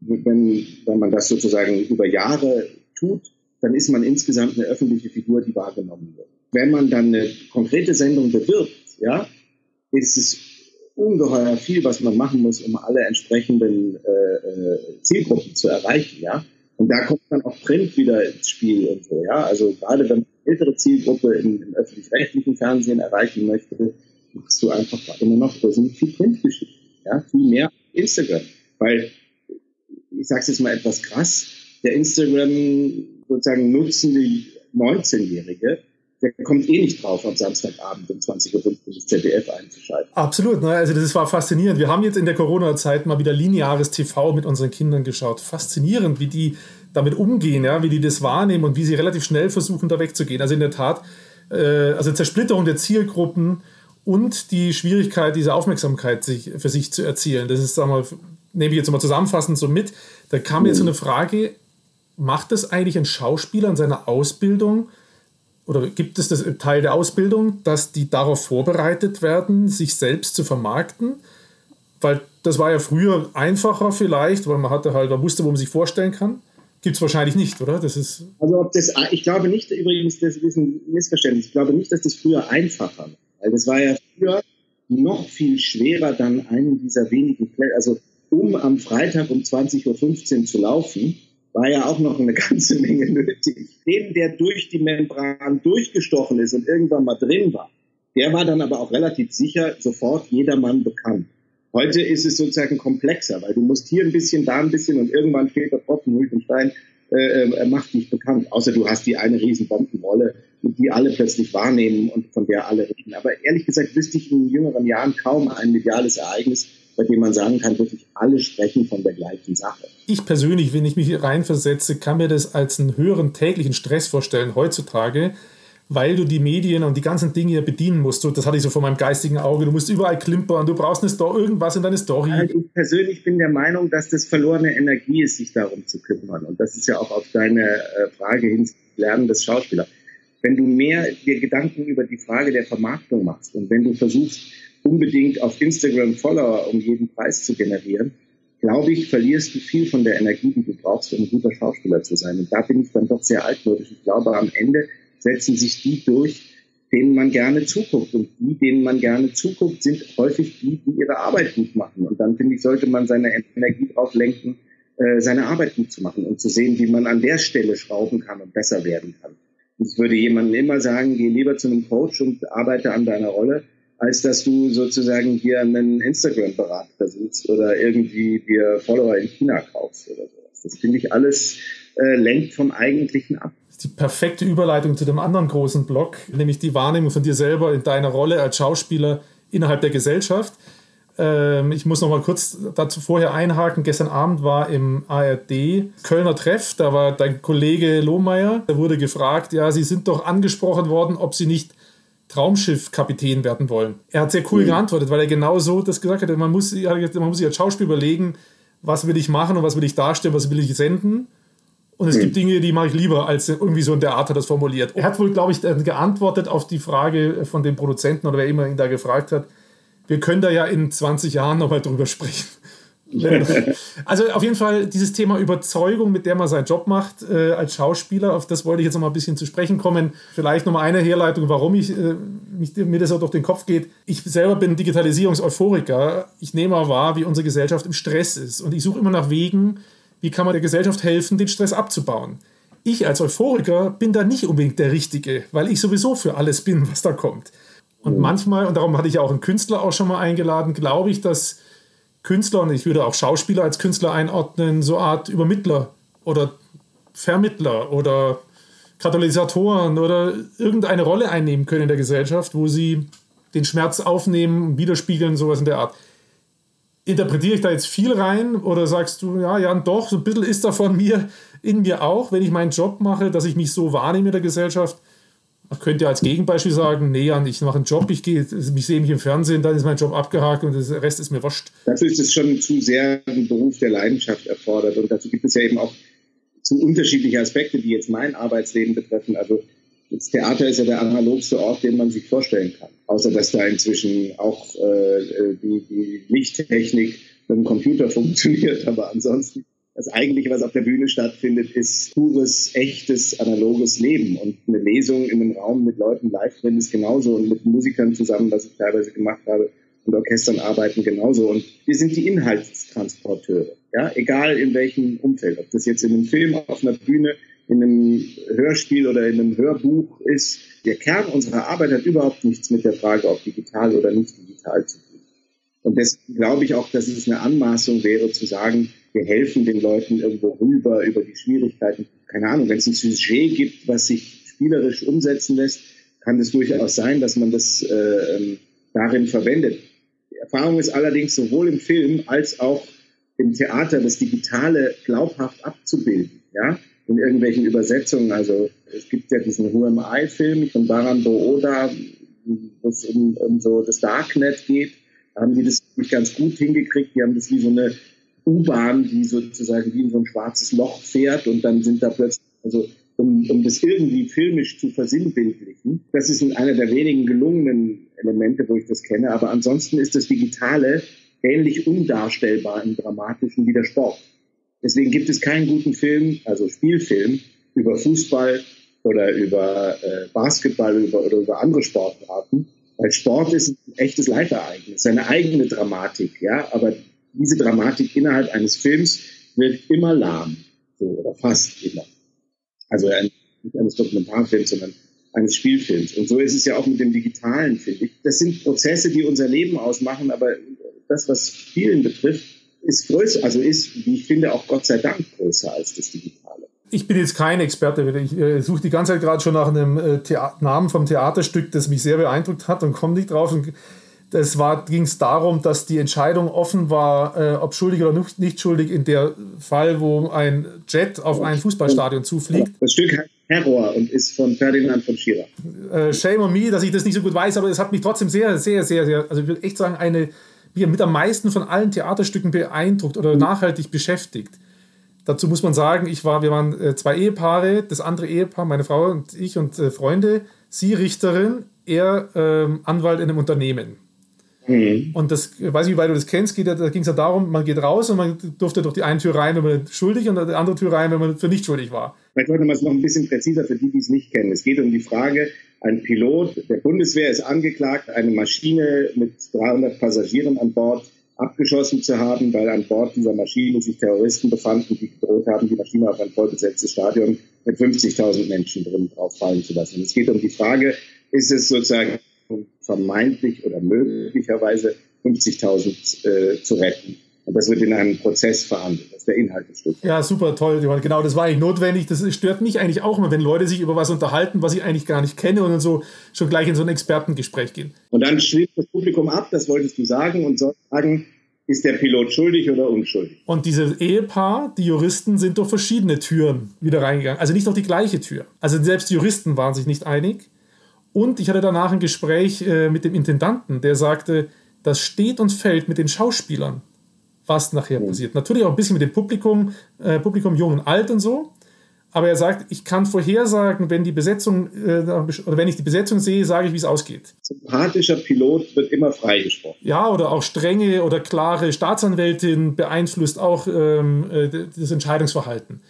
wenn, wenn man das sozusagen über Jahre tut, dann ist man insgesamt eine öffentliche Figur, die wahrgenommen wird. Wenn man dann eine konkrete Sendung bewirbt, ja, ist es ungeheuer viel, was man machen muss, um alle entsprechenden äh, äh, Zielgruppen zu erreichen, ja. Und da kommt dann auch Print wieder ins Spiel und so, ja. Also gerade wenn man eine ältere Zielgruppe im, im öffentlich-rechtlichen Fernsehen erreichen möchte, machst du einfach immer noch viel Printgeschichten, ja, viel mehr Instagram. Weil, ich sag's jetzt mal etwas krass, der Instagram sozusagen nutzende 19-Jährige, der kommt eh nicht drauf, am Samstagabend um 20.15 Uhr das ZDF einzuschalten. Absolut, ne? also das war faszinierend. Wir haben jetzt in der Corona-Zeit mal wieder lineares TV mit unseren Kindern geschaut. Faszinierend, wie die damit umgehen, ja? wie die das wahrnehmen und wie sie relativ schnell versuchen, da wegzugehen. Also in der Tat, äh, also Zersplitterung der Zielgruppen und die Schwierigkeit, diese Aufmerksamkeit sich, für sich zu erzielen. Das ist, sagen wir, nehme ich jetzt mal zusammenfassend so mit. Da kam jetzt so eine Frage, macht das eigentlich ein Schauspieler in seiner Ausbildung oder gibt es das Teil der Ausbildung, dass die darauf vorbereitet werden, sich selbst zu vermarkten? Weil das war ja früher einfacher vielleicht, weil man hatte halt, man wusste, wo man sich vorstellen kann. Gibt es wahrscheinlich nicht, oder? Das ist also ob das, ich glaube nicht, übrigens, das ist ein Missverständnis. Ich glaube nicht, dass das früher einfacher war. Weil das war ja früher noch viel schwerer, dann einen dieser wenigen Plätze, also um am Freitag um 20.15 Uhr zu laufen, war ja auch noch eine ganze Menge nötig. Den, der durch die Membran durchgestochen ist und irgendwann mal drin war, der war dann aber auch relativ sicher sofort jedermann bekannt. Heute ist es sozusagen komplexer, weil du musst hier ein bisschen, da ein bisschen und irgendwann fehlt der Tropfen Stein äh, äh, macht dich bekannt. Außer du hast die eine riesen Bombenrolle, die alle plötzlich wahrnehmen und von der alle reden. Aber ehrlich gesagt wüsste ich in jüngeren Jahren kaum ein mediales Ereignis, bei dem man sagen kann, wirklich alle sprechen von der gleichen Sache. Ich persönlich, wenn ich mich reinversetze, kann mir das als einen höheren täglichen Stress vorstellen heutzutage, weil du die Medien und die ganzen Dinge ja bedienen musst. das hatte ich so vor meinem geistigen Auge. Du musst überall klimpern, du brauchst eine Story, irgendwas in deine Story. Also ich persönlich bin der Meinung, dass das verlorene Energie ist, sich darum zu kümmern. Und das ist ja auch auf deine äh, Frage hin, Lernen des Schauspielers. Wenn du mehr dir Gedanken über die Frage der Vermarktung machst und wenn du versuchst, unbedingt auf Instagram Follower um jeden Preis zu generieren, glaube ich, verlierst du viel von der Energie, die du brauchst, um ein guter Schauspieler zu sein. Und da bin ich dann doch sehr altmodisch. Ich glaube, am Ende setzen sich die durch, denen man gerne zuguckt. Und die, denen man gerne zuguckt, sind häufig die, die ihre Arbeit gut machen. Und dann, finde ich, sollte man seine Energie darauf lenken, äh, seine Arbeit gut zu machen und zu sehen, wie man an der Stelle schrauben kann und besser werden kann. Ich würde jemandem immer sagen, geh lieber zu einem Coach und arbeite an deiner Rolle, als dass du sozusagen hier einen Instagram-Berater suchst oder irgendwie dir Follower in China kaufst oder sowas. Das finde ich alles äh, lenkt vom Eigentlichen ab die perfekte Überleitung zu dem anderen großen Block, nämlich die Wahrnehmung von dir selber in deiner Rolle als Schauspieler innerhalb der Gesellschaft. Ähm, ich muss noch mal kurz dazu vorher einhaken. Gestern Abend war im ARD Kölner Treff, da war dein Kollege Lohmeier, der wurde gefragt, ja, Sie sind doch angesprochen worden, ob Sie nicht Traumschiff-Kapitän werden wollen. Er hat sehr cool mhm. geantwortet, weil er genau so das gesagt hat. Man muss, man muss sich als Schauspieler überlegen, was will ich machen und was will ich darstellen, was will ich senden. Und es mhm. gibt Dinge, die mache ich lieber, als irgendwie so in der Art hat das formuliert. Er hat wohl, glaube ich, geantwortet auf die Frage von dem Produzenten oder wer immer ihn da gefragt hat. Wir können da ja in 20 Jahren nochmal drüber sprechen. also auf jeden Fall dieses Thema Überzeugung, mit der man seinen Job macht äh, als Schauspieler, auf das wollte ich jetzt noch mal ein bisschen zu sprechen kommen. Vielleicht noch mal eine Herleitung, warum ich, äh, mich, mir das auch durch den Kopf geht. Ich selber bin Digitalisierungseuphoriker. Ich nehme mal wahr, wie unsere Gesellschaft im Stress ist. Und ich suche immer nach Wegen, wie kann man der Gesellschaft helfen, den Stress abzubauen? Ich als Euphoriker bin da nicht unbedingt der Richtige, weil ich sowieso für alles bin, was da kommt. Und mhm. manchmal, und darum hatte ich auch einen Künstler auch schon mal eingeladen, glaube ich, dass Künstler, und ich würde auch Schauspieler als Künstler einordnen, so eine Art Übermittler oder Vermittler oder Katalysatoren oder irgendeine Rolle einnehmen können in der Gesellschaft, wo sie den Schmerz aufnehmen, widerspiegeln, sowas in der Art interpretiere ich da jetzt viel rein oder sagst du, ja, ja, doch, so ein bisschen ist da von mir in mir auch, wenn ich meinen Job mache, dass ich mich so wahrnehme in der Gesellschaft. Man könnte als Gegenbeispiel sagen, nee, ich mache einen Job, ich, gehe, ich sehe mich im Fernsehen, dann ist mein Job abgehakt und der Rest ist mir wurscht. Dafür ist es schon zu sehr ein Beruf der Leidenschaft erfordert und dazu gibt es ja eben auch zu unterschiedliche Aspekte, die jetzt mein Arbeitsleben betreffen. Also das Theater ist ja der analogste Ort, den man sich vorstellen kann. Außer dass da inzwischen auch äh, die, die Lichttechnik mit dem Computer funktioniert. Aber ansonsten Das eigentliche, was auf der Bühne stattfindet, ist pures, echtes, analoges Leben. Und eine Lesung in einem Raum mit Leuten live drin ist genauso und mit Musikern zusammen, was ich teilweise gemacht habe, und Orchestern arbeiten genauso. Und wir sind die Inhaltstransporteure. Ja, egal in welchem Umfeld. Ob das jetzt in einem Film, auf einer Bühne, in einem Hörspiel oder in einem Hörbuch ist. Der Kern unserer Arbeit hat überhaupt nichts mit der Frage, ob digital oder nicht digital zu tun. Und deswegen glaube ich auch, dass es eine Anmaßung wäre, zu sagen, wir helfen den Leuten irgendwo rüber über die Schwierigkeiten. Keine Ahnung, wenn es ein Sujet gibt, was sich spielerisch umsetzen lässt, kann es durchaus sein, dass man das äh, ähm, darin verwendet. Die Erfahrung ist allerdings sowohl im Film als auch im Theater das Digitale glaubhaft abzubilden, ja, in irgendwelchen Übersetzungen. Also es gibt ja diesen Who Am I-Film von Baran Booda, wo es um, um so das Darknet geht haben die das ganz gut hingekriegt. Die haben das wie so eine U-Bahn, die sozusagen wie in so ein schwarzes Loch fährt und dann sind da plötzlich, also um, um das irgendwie filmisch zu versinnbildlichen. Das ist einer der wenigen gelungenen Elemente, wo ich das kenne. Aber ansonsten ist das Digitale ähnlich undarstellbar im Dramatischen wie der Sport. Deswegen gibt es keinen guten Film, also Spielfilm, über Fußball oder über äh, Basketball über, oder über andere Sportarten, weil Sport ist ein echtes Live-Ereignis, seine eigene Dramatik, ja, aber diese Dramatik innerhalb eines Films wird immer lahm, so, oder fast immer. Also nicht eines Dokumentarfilms, sondern eines Spielfilms. Und so ist es ja auch mit dem Digitalen, finde ich. Das sind Prozesse, die unser Leben ausmachen, aber das, was Spielen betrifft, ist größer, also ist, wie ich finde, auch Gott sei Dank größer als das Digitale ich bin jetzt kein Experte. Ich äh, suche die ganze Zeit gerade schon nach einem äh, Namen vom Theaterstück, das mich sehr beeindruckt hat und komme nicht drauf. Und das ging es darum, dass die Entscheidung offen war, äh, ob schuldig oder nicht schuldig, in der Fall, wo ein Jet auf ein Fußballstadion zufliegt. Das Stück heißt Terror und ist von Ferdinand von Schirach. Äh, shame on me, dass ich das nicht so gut weiß, aber es hat mich trotzdem sehr, sehr, sehr, sehr, also ich würde echt sagen, eine, mit am meisten von allen Theaterstücken beeindruckt oder nachhaltig beschäftigt. Dazu muss man sagen, ich war, wir waren äh, zwei Ehepaare, das andere Ehepaar, meine Frau und ich und äh, Freunde, sie Richterin, er ähm, Anwalt in einem Unternehmen. Mhm. Und das, ich weiß nicht, wie weit du das kennst, geht, da ging es ja darum, man geht raus und man durfte durch die eine Tür rein, wenn man schuldig und die andere Tür rein, wenn man für nicht schuldig war. Vielleicht sollte man es noch ein bisschen präziser für die, die es nicht kennen. Es geht um die Frage, ein Pilot der Bundeswehr ist angeklagt, eine Maschine mit 300 Passagieren an Bord abgeschossen zu haben, weil an Bord dieser Maschine sich Terroristen befanden, die gedroht haben, die Maschine auf ein vollbesetztes Stadion mit 50.000 Menschen drin drauf fallen zu lassen. es geht um die Frage, ist es sozusagen vermeintlich oder möglicherweise 50.000 äh, zu retten? Und das wird in einem Prozess verhandelt. Das ist der Inhalt des Stücks. Ja, super, toll. Genau, das war eigentlich notwendig. Das stört mich eigentlich auch immer, wenn Leute sich über was unterhalten, was ich eigentlich gar nicht kenne und dann so schon gleich in so ein Expertengespräch gehen. Und dann schließt das Publikum ab, das wolltest du sagen, und soll sagen, ist der Pilot schuldig oder unschuldig? Und dieses Ehepaar, die Juristen, sind durch verschiedene Türen wieder reingegangen. Also nicht durch die gleiche Tür. Also selbst die Juristen waren sich nicht einig. Und ich hatte danach ein Gespräch äh, mit dem Intendanten, der sagte, das steht und fällt mit den Schauspielern was nachher passiert. Natürlich auch ein bisschen mit dem Publikum, äh, Publikum jung und alt und so. Aber er sagt, ich kann vorhersagen, wenn die Besetzung äh, oder wenn ich die Besetzung sehe, sage ich, wie es ausgeht. Sympathischer Pilot wird immer freigesprochen. Ja, oder auch strenge oder klare Staatsanwältin beeinflusst auch ähm, äh, das Entscheidungsverhalten.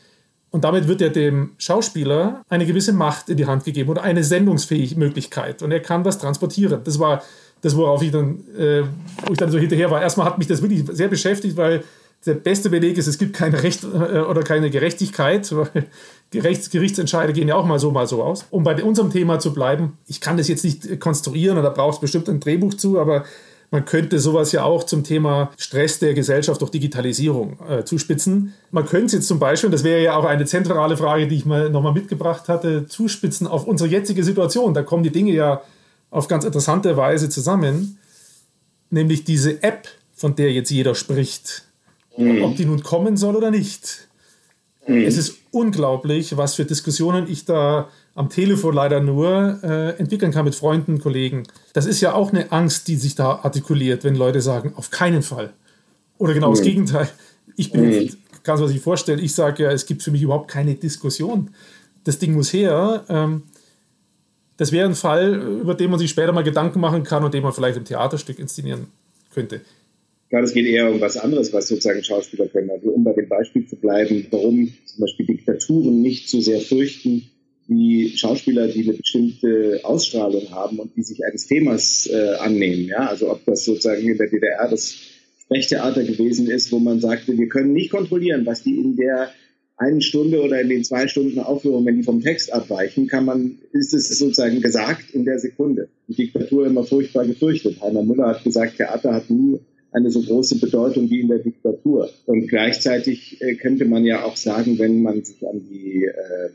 Und damit wird er dem Schauspieler eine gewisse Macht in die Hand gegeben oder eine sendungsfähige. Und er kann das transportieren. Das war das, worauf ich dann, äh, wo ich dann so hinterher war. Erstmal hat mich das wirklich sehr beschäftigt, weil der beste Beleg ist, es gibt kein Recht äh, oder keine Gerechtigkeit, Gerichts Gerichtsentscheide gehen ja auch mal so, mal so aus. Um bei unserem Thema zu bleiben, ich kann das jetzt nicht konstruieren da braucht es bestimmt ein Drehbuch zu, aber man könnte sowas ja auch zum Thema Stress der Gesellschaft durch Digitalisierung äh, zuspitzen. Man könnte es jetzt zum Beispiel, und das wäre ja auch eine zentrale Frage, die ich mal nochmal mitgebracht hatte, zuspitzen auf unsere jetzige Situation. Da kommen die Dinge ja auf ganz interessante Weise zusammen, nämlich diese App, von der jetzt jeder spricht, mhm. ob die nun kommen soll oder nicht. Mhm. Es ist unglaublich, was für Diskussionen ich da am Telefon leider nur äh, entwickeln kann mit Freunden, Kollegen. Das ist ja auch eine Angst, die sich da artikuliert, wenn Leute sagen, auf keinen Fall. Oder genau mhm. das Gegenteil. Ich bin, mhm. kannst du sich vorstellen, ich sage ja, es gibt für mich überhaupt keine Diskussion. Das Ding muss her. Ähm, das wäre ein Fall, über den man sich später mal Gedanken machen kann und den man vielleicht im Theaterstück inszenieren könnte. Ich glaube, es geht eher um was anderes, was sozusagen Schauspieler können. Also um bei dem Beispiel zu bleiben, warum zum Beispiel Diktaturen nicht so sehr fürchten wie Schauspieler, die eine bestimmte Ausstrahlung haben und die sich eines Themas äh, annehmen. Ja, also ob das sozusagen in der DDR das Sprechtheater gewesen ist, wo man sagte, wir können nicht kontrollieren, was die in der einen Stunde oder in den zwei Stunden Aufführung, wenn die vom Text abweichen, kann man, ist es sozusagen gesagt in der Sekunde. Die Diktatur immer furchtbar gefürchtet. Heiner Müller hat gesagt, Theater hat nie eine so große Bedeutung wie in der Diktatur. Und gleichzeitig äh, könnte man ja auch sagen, wenn man sich an die äh,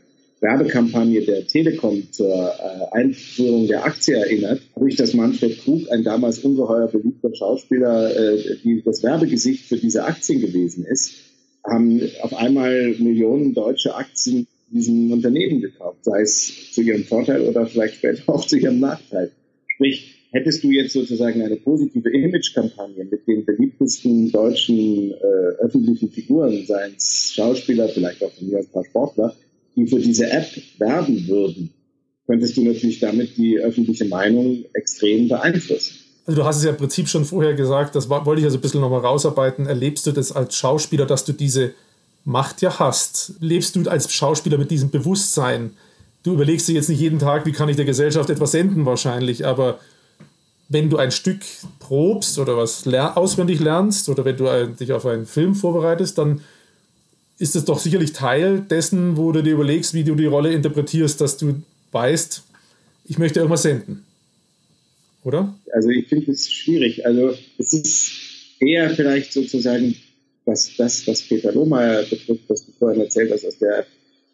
Werbekampagne der Telekom zur äh, Einführung der Aktie erinnert, habe ich, dass Manfred Krug, ein damals ungeheuer beliebter Schauspieler, äh, die das Werbegesicht für diese Aktien gewesen ist, haben auf einmal Millionen deutsche Aktien diesem Unternehmen gekauft, sei es zu ihrem Vorteil oder vielleicht später auch zu ihrem Nachteil. Sprich, hättest du jetzt sozusagen eine positive Image-Kampagne mit den beliebtesten deutschen äh, öffentlichen Figuren, seien es Schauspieler, vielleicht auch von mir ein paar Sportler, die für diese App werben würden, könntest du natürlich damit die öffentliche Meinung extrem beeinflussen. Also du hast es ja im Prinzip schon vorher gesagt, das wollte ich also ein bisschen nochmal rausarbeiten. Erlebst du das als Schauspieler, dass du diese Macht ja hast? Lebst du als Schauspieler mit diesem Bewusstsein? Du überlegst dir jetzt nicht jeden Tag, wie kann ich der Gesellschaft etwas senden wahrscheinlich, aber wenn du ein Stück probst oder was auswendig lernst oder wenn du dich auf einen Film vorbereitest, dann ist es doch sicherlich Teil dessen, wo du dir überlegst, wie du die Rolle interpretierst, dass du weißt, ich möchte irgendwas senden oder? Also ich finde es schwierig. Also es ist eher vielleicht sozusagen, was das, was Peter Lohmeier betrifft, was du vorhin erzählt hast aus der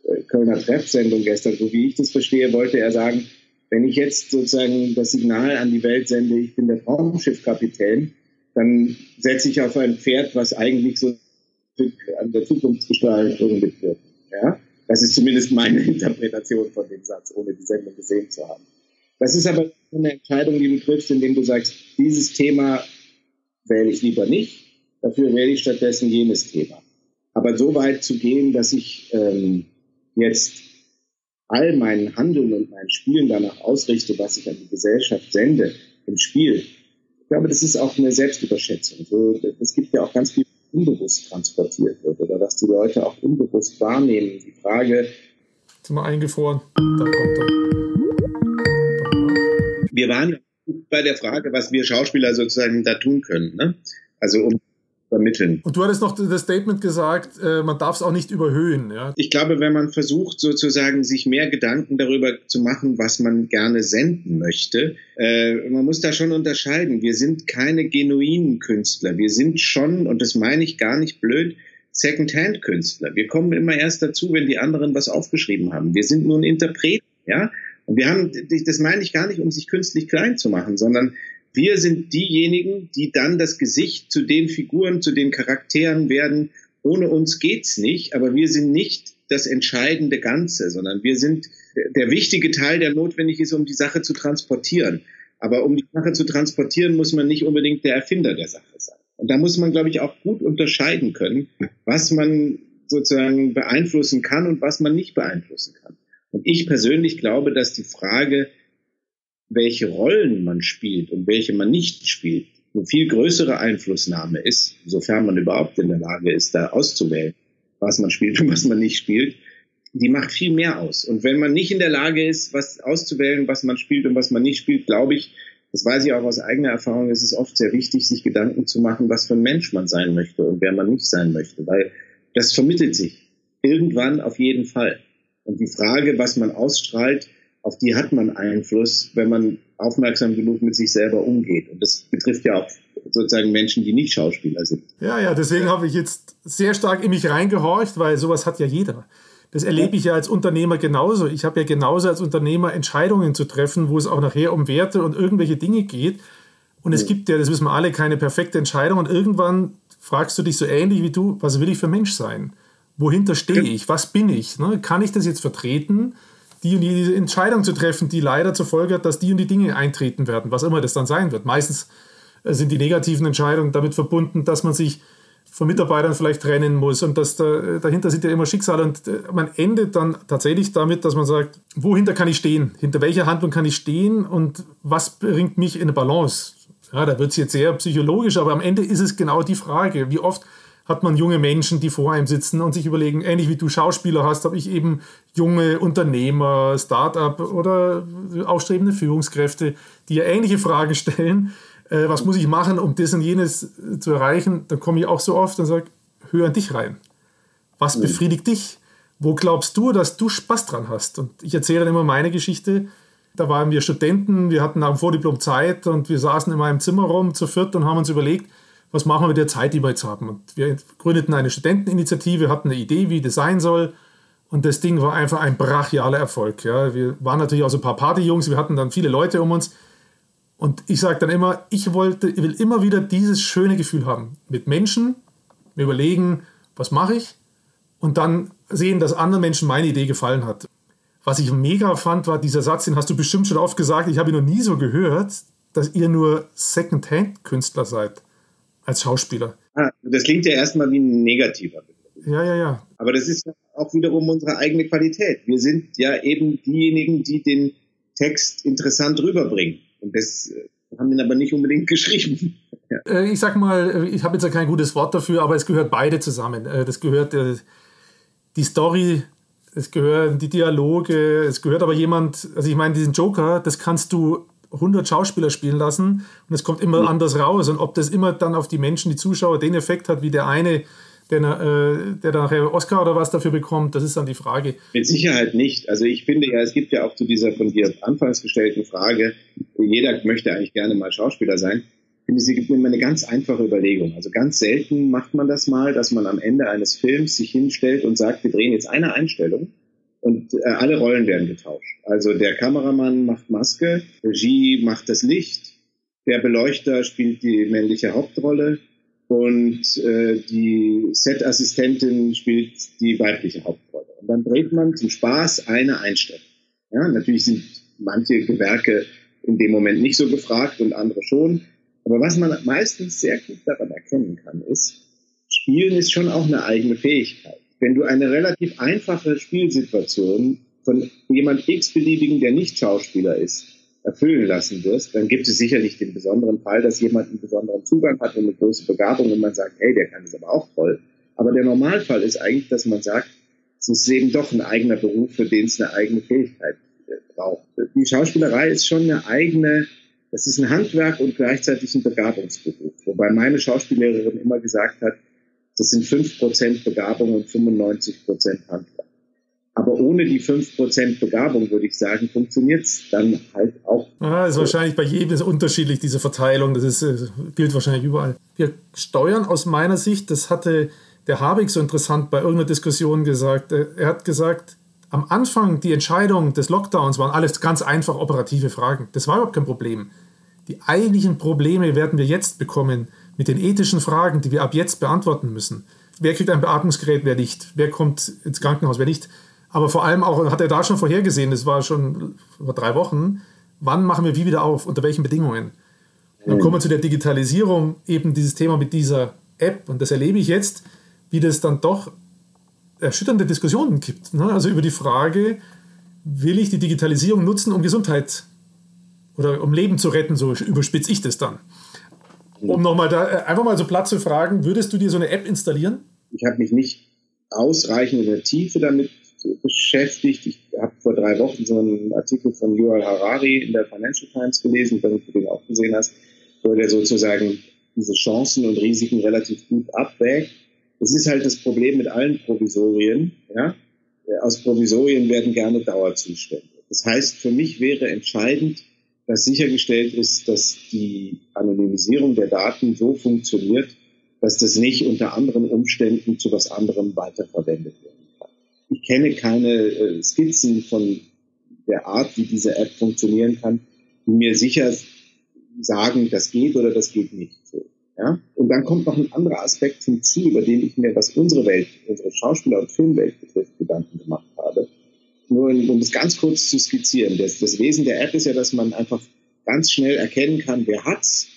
äh, Kölner Treffsendung gestern, so wie ich das verstehe, wollte er sagen, wenn ich jetzt sozusagen das Signal an die Welt sende, ich bin der Raumschiffkapitän, dann setze ich auf ein Pferd, was eigentlich so an der Zukunftsgestaltung mitwirkt. Ja? Das ist zumindest meine Interpretation von dem Satz, ohne die Sendung gesehen zu haben. Das ist aber eine Entscheidung, die du triffst, indem du sagst, dieses Thema wähle ich lieber nicht, dafür wähle ich stattdessen jenes Thema. Aber so weit zu gehen, dass ich ähm, jetzt all mein Handeln und mein Spielen danach ausrichte, was ich an die Gesellschaft sende im Spiel, ich glaube, das ist auch eine Selbstüberschätzung. Es gibt ja auch ganz viel unbewusst transportiert wird oder dass die Leute auch unbewusst wahrnehmen. Die Frage. Sind wir eingefroren? Da kommt er wir waren bei der Frage, was wir Schauspieler sozusagen da tun können. Ne? Also um vermitteln. Und du hattest noch das Statement gesagt, äh, man darf es auch nicht überhöhen. Ja? Ich glaube, wenn man versucht, sozusagen sich mehr Gedanken darüber zu machen, was man gerne senden möchte, äh, man muss da schon unterscheiden. Wir sind keine genuinen Künstler. Wir sind schon, und das meine ich gar nicht blöd, Second-Hand-Künstler. Wir kommen immer erst dazu, wenn die anderen was aufgeschrieben haben. Wir sind nun Interpreten, ja. Und wir haben, das meine ich gar nicht, um sich künstlich klein zu machen, sondern wir sind diejenigen, die dann das Gesicht zu den Figuren, zu den Charakteren werden. Ohne uns geht's nicht, aber wir sind nicht das entscheidende Ganze, sondern wir sind der wichtige Teil, der notwendig ist, um die Sache zu transportieren. Aber um die Sache zu transportieren, muss man nicht unbedingt der Erfinder der Sache sein. Und da muss man, glaube ich, auch gut unterscheiden können, was man sozusagen beeinflussen kann und was man nicht beeinflussen kann. Und ich persönlich glaube, dass die Frage, welche Rollen man spielt und welche man nicht spielt, eine viel größere Einflussnahme ist, sofern man überhaupt in der Lage ist, da auszuwählen, was man spielt und was man nicht spielt, die macht viel mehr aus. Und wenn man nicht in der Lage ist, was auszuwählen, was man spielt und was man nicht spielt, glaube ich, das weiß ich auch aus eigener Erfahrung, ist es oft sehr wichtig, sich Gedanken zu machen, was für ein Mensch man sein möchte und wer man nicht sein möchte, weil das vermittelt sich irgendwann auf jeden Fall. Und die Frage, was man ausstrahlt, auf die hat man Einfluss, wenn man aufmerksam genug mit sich selber umgeht. Und das betrifft ja auch sozusagen Menschen, die nicht Schauspieler sind. Ja, ja, deswegen habe ich jetzt sehr stark in mich reingehorcht, weil sowas hat ja jeder. Das erlebe ich ja als Unternehmer genauso. Ich habe ja genauso als Unternehmer Entscheidungen zu treffen, wo es auch nachher um Werte und irgendwelche Dinge geht. Und es gibt ja, das wissen wir alle, keine perfekte Entscheidung. Und irgendwann fragst du dich so ähnlich wie du, was will ich für Mensch sein? Wohinter stehe ich? Was bin ich? Ne? Kann ich das jetzt vertreten, die und die Entscheidung zu treffen, die leider zur Folge hat, dass die und die Dinge eintreten werden, was immer das dann sein wird. Meistens äh, sind die negativen Entscheidungen damit verbunden, dass man sich von Mitarbeitern vielleicht trennen muss und dass da, äh, dahinter sind ja immer Schicksale und äh, man endet dann tatsächlich damit, dass man sagt, wohinter kann ich stehen? Hinter welcher Handlung kann ich stehen und was bringt mich in eine Balance? Ja, da wird es jetzt sehr psychologisch, aber am Ende ist es genau die Frage, wie oft hat man junge Menschen, die vor einem sitzen und sich überlegen, ähnlich wie du Schauspieler hast, habe ich eben junge Unternehmer, Start-up oder aufstrebende Führungskräfte, die ja ähnliche Fragen stellen. Äh, was muss ich machen, um das und jenes zu erreichen? Dann komme ich auch so oft und sage, hör an dich rein. Was mhm. befriedigt dich? Wo glaubst du, dass du Spaß dran hast? Und ich erzähle dann immer meine Geschichte. Da waren wir Studenten, wir hatten am Vordiplom Zeit und wir saßen in meinem Zimmer rum zu viert und haben uns überlegt, was machen wir mit der Zeit, die wir jetzt haben. Und wir gründeten eine Studenteninitiative, hatten eine Idee, wie das sein soll. Und das Ding war einfach ein brachialer Erfolg. Ja. Wir waren natürlich auch so ein paar Partyjungs, wir hatten dann viele Leute um uns. Und ich sage dann immer, ich wollte, ich will immer wieder dieses schöne Gefühl haben. Mit Menschen, mir überlegen, was mache ich? Und dann sehen, dass anderen Menschen meine Idee gefallen hat. Was ich mega fand, war dieser Satz, den hast du bestimmt schon oft gesagt, ich habe ihn noch nie so gehört, dass ihr nur Second-Hand-Künstler seid als Schauspieler. Ah, das klingt ja erstmal wie ein negativer Begriff. Ja, ja, ja. Aber das ist auch wiederum unsere eigene Qualität. Wir sind ja eben diejenigen, die den Text interessant rüberbringen. Und das äh, haben ihn aber nicht unbedingt geschrieben. ja. Äh, ich sag mal, äh, ich habe jetzt ja kein gutes Wort dafür, aber es gehört beide zusammen. Das gehört die Story, es gehören die Dialoge, es gehört aber jemand, also ich meine, diesen Joker, das kannst du 100 Schauspieler spielen lassen und es kommt immer mhm. anders raus. Und ob das immer dann auf die Menschen, die Zuschauer, den Effekt hat, wie der eine, der, äh, der nachher Oscar oder was dafür bekommt, das ist dann die Frage. Mit Sicherheit nicht. Also ich finde ja, es gibt ja auch zu dieser von dir anfangs gestellten Frage, jeder möchte eigentlich gerne mal Schauspieler sein. Ich finde, sie gibt mir immer eine ganz einfache Überlegung. Also ganz selten macht man das mal, dass man am Ende eines Films sich hinstellt und sagt, wir drehen jetzt eine Einstellung und äh, alle Rollen werden getauscht. Also der Kameramann macht Maske, Regie macht das Licht, der Beleuchter spielt die männliche Hauptrolle und äh, die Set-Assistentin spielt die weibliche Hauptrolle. Und dann dreht man zum Spaß eine Einstellung. Ja, natürlich sind manche Gewerke in dem Moment nicht so gefragt und andere schon. Aber was man meistens sehr gut daran erkennen kann, ist, Spielen ist schon auch eine eigene Fähigkeit wenn du eine relativ einfache Spielsituation von jemand x-beliebigen, der nicht Schauspieler ist, erfüllen lassen wirst, dann gibt es sicherlich den besonderen Fall, dass jemand einen besonderen Zugang hat und eine große Begabung und man sagt, hey, der kann das aber auch toll. Aber der Normalfall ist eigentlich, dass man sagt, es ist eben doch ein eigener Beruf, für den es eine eigene Fähigkeit äh, braucht. Die Schauspielerei ist schon eine eigene, das ist ein Handwerk und gleichzeitig ein Begabungsberuf. Wobei meine Schauspiellehrerin immer gesagt hat, das sind 5% Begabung und 95% Handwerk. Aber ohne die 5% Begabung, würde ich sagen, funktioniert es dann halt auch. Ah, ist wahrscheinlich bei jedem ist unterschiedlich, diese Verteilung. Das ist, äh, gilt wahrscheinlich überall. Wir steuern aus meiner Sicht, das hatte der Habeck so interessant bei irgendeiner Diskussion gesagt. Äh, er hat gesagt, am Anfang die Entscheidung des Lockdowns waren alles ganz einfach operative Fragen. Das war überhaupt kein Problem. Die eigentlichen Probleme werden wir jetzt bekommen mit den ethischen Fragen, die wir ab jetzt beantworten müssen. Wer kriegt ein Beatmungsgerät, wer nicht? Wer kommt ins Krankenhaus, wer nicht? Aber vor allem auch, hat er da schon vorhergesehen, das war schon vor drei Wochen, wann machen wir wie wieder auf, unter welchen Bedingungen? Dann kommen wir zu der Digitalisierung, eben dieses Thema mit dieser App. Und das erlebe ich jetzt, wie das dann doch erschütternde Diskussionen gibt. Ne? Also über die Frage, will ich die Digitalisierung nutzen, um Gesundheit oder um Leben zu retten, so überspitze ich das dann. Um nochmal da äh, einfach mal so platt zu fragen, würdest du dir so eine App installieren? Ich habe mich nicht ausreichend in der Tiefe damit beschäftigt. Ich habe vor drei Wochen so einen Artikel von Yuval Harari in der Financial Times gelesen, wenn du den auch gesehen hast, wo der sozusagen diese Chancen und Risiken relativ gut abwägt. Das ist halt das Problem mit allen Provisorien. Ja? Aus Provisorien werden gerne Dauerzustände. Das heißt, für mich wäre entscheidend, dass sichergestellt ist, dass die Anonymisierung der Daten so funktioniert, dass das nicht unter anderen Umständen zu was anderem weiterverwendet werden kann. Ich kenne keine äh, Skizzen von der Art, wie diese App funktionieren kann, die mir sicher sagen, das geht oder das geht nicht so. Ja? Und dann kommt noch ein anderer Aspekt hinzu, über den ich mir, was unsere Welt, unsere Schauspieler- und Filmwelt betrifft, Gedanken gemacht habe. Nur um das ganz kurz zu skizzieren. Das, das Wesen der App ist ja, dass man einfach ganz schnell erkennen kann, wer hat's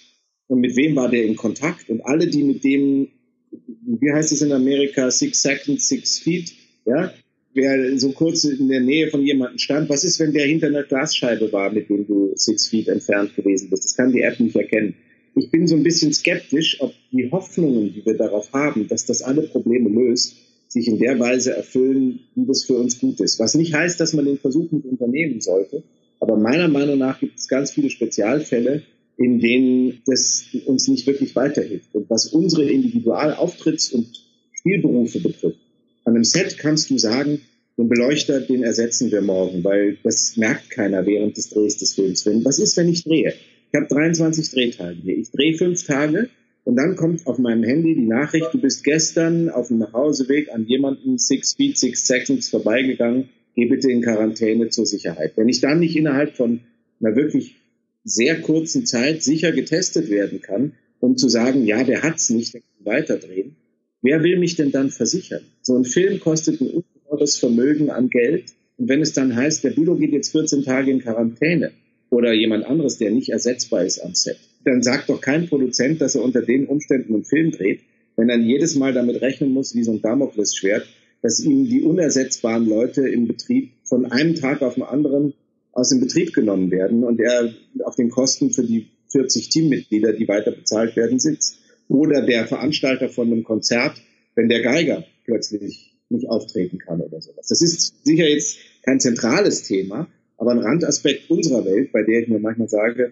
und mit wem war der in Kontakt und alle, die mit dem, wie heißt es in Amerika, six seconds, six feet, ja, wer so kurz in der Nähe von jemandem stand, was ist, wenn der hinter einer Glasscheibe war, mit dem du six feet entfernt gewesen bist? Das kann die App nicht erkennen. ich bin so ein bisschen skeptisch, ob die Hoffnungen, die wir darauf haben, dass das alle Probleme löst, sich in der Weise erfüllen, wie das für uns gut ist. Was nicht heißt, dass man den Versuch nicht unternehmen sollte. Aber meiner Meinung nach gibt es ganz viele Spezialfälle, in denen das uns nicht wirklich weiterhilft. Und was unsere Individualauftritts- und Spielberufe betrifft, an einem Set kannst du sagen, den Beleuchter, den ersetzen wir morgen, weil das merkt keiner während des Drehs des Films. Was ist, wenn ich drehe? Ich habe 23 Drehtage hier. Ich drehe fünf Tage und dann kommt auf meinem Handy die Nachricht, du bist gestern auf dem Nachhauseweg an jemanden six feet, six seconds vorbeigegangen, geh bitte in Quarantäne zur Sicherheit. Wenn ich dann nicht innerhalb von einer wirklich sehr kurzen Zeit sicher getestet werden kann, um zu sagen, ja, der hat's nicht, der kann weiterdrehen, wer will mich denn dann versichern? So ein Film kostet ein ungeheures Vermögen an Geld. Und wenn es dann heißt, der Bülow geht jetzt 14 Tage in Quarantäne oder jemand anderes, der nicht ersetzbar ist am Set, dann sagt doch kein Produzent, dass er unter den Umständen einen Film dreht, wenn er jedes Mal damit rechnen muss, wie so ein Damoklesschwert, dass ihm die unersetzbaren Leute im Betrieb von einem Tag auf den anderen aus dem Betrieb genommen werden und er auf den Kosten für die 40 Teammitglieder, die weiter bezahlt werden, sitzt. Oder der Veranstalter von einem Konzert, wenn der Geiger plötzlich nicht auftreten kann oder sowas. Das ist sicher jetzt kein zentrales Thema, aber ein Randaspekt unserer Welt, bei der ich mir manchmal sage,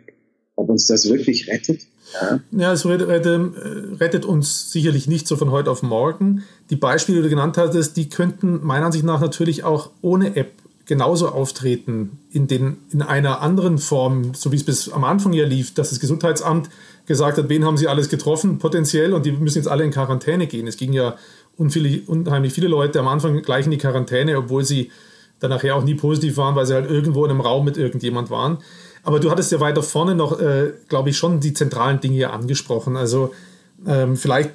ob uns das wirklich rettet. Ja, ja es rettet, äh, rettet, uns sicherlich nicht so von heute auf morgen. Die Beispiele, die du genannt hattest, die könnten meiner Ansicht nach natürlich auch ohne App genauso auftreten, in, den, in einer anderen Form, so wie es bis am Anfang ja lief, dass das Gesundheitsamt gesagt hat, wen haben sie alles getroffen, potenziell, und die müssen jetzt alle in Quarantäne gehen. Es ging ja unheimlich viele Leute am Anfang gleich in die Quarantäne, obwohl sie dann nachher auch nie positiv waren, weil sie halt irgendwo in einem Raum mit irgendjemand waren. Aber du hattest ja weiter vorne noch, äh, glaube ich, schon die zentralen Dinge angesprochen. Also ähm, vielleicht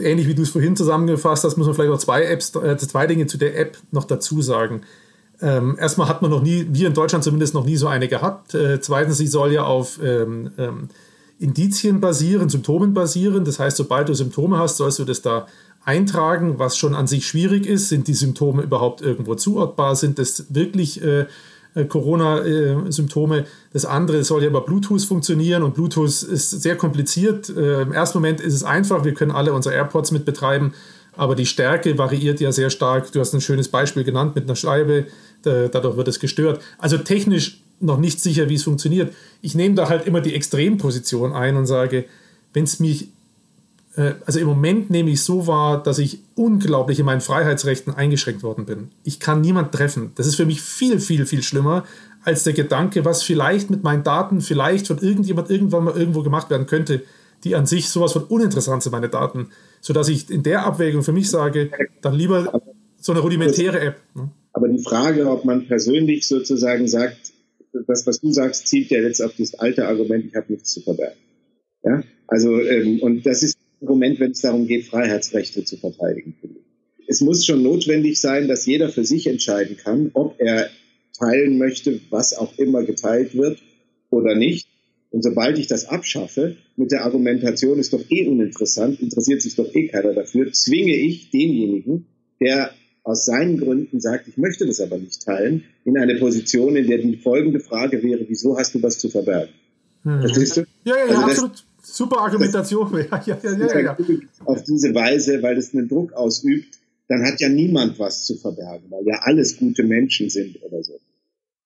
ähnlich wie du es vorhin zusammengefasst hast, muss man vielleicht noch zwei Apps, äh, zwei Dinge zu der App noch dazu sagen. Ähm, erstmal hat man noch nie, wir in Deutschland zumindest noch nie so eine gehabt. Äh, zweitens, sie soll ja auf ähm, ähm, Indizien basieren, Symptomen basieren. Das heißt, sobald du Symptome hast, sollst du das da eintragen, was schon an sich schwierig ist. Sind die Symptome überhaupt irgendwo zuortbar? Sind das wirklich äh Corona-Symptome? das andere soll ja über Bluetooth funktionieren und Bluetooth ist sehr kompliziert. Äh, Im ersten Moment ist es einfach, wir können alle unsere AirPods mit betreiben, aber die Stärke variiert ja sehr stark. Du hast ein schönes Beispiel genannt mit einer Scheibe, dadurch wird es gestört. Also technisch noch nicht sicher, wie es funktioniert. Ich nehme da halt immer die Extremposition ein und sage, wenn es mich äh, also im Moment nehme ich so wahr, dass ich unglaublich in meinen Freiheitsrechten eingeschränkt worden bin. Ich kann niemand treffen. Das ist für mich viel, viel, viel schlimmer als der Gedanke, was vielleicht mit meinen Daten vielleicht von irgendjemand irgendwann mal irgendwo gemacht werden könnte, die an sich sowas von uninteressant sind, meine Daten. Sodass ich in der Abwägung für mich sage, dann lieber so eine rudimentäre App. Ne? Aber die Frage, ob man persönlich sozusagen sagt, das, was du sagst, zielt ja jetzt auf das alte Argument, ich habe nichts zu verbergen. Ja? Also, ähm, und das ist Argument, wenn es darum geht, Freiheitsrechte zu verteidigen. Es muss schon notwendig sein, dass jeder für sich entscheiden kann, ob er teilen möchte, was auch immer geteilt wird oder nicht. Und sobald ich das abschaffe, mit der Argumentation ist doch eh uninteressant, interessiert sich doch eh keiner dafür, zwinge ich denjenigen, der aus seinen Gründen sagt, ich möchte das aber nicht teilen, in eine Position, in der die folgende Frage wäre, wieso hast du was zu verbergen? Hm. Verstehst du? Ja, ja, ja, also absolut. Super Argumentation. Ja, ja, ja, ja, Auf diese Weise, weil es einen Druck ausübt, dann hat ja niemand was zu verbergen, weil ja alles gute Menschen sind oder so.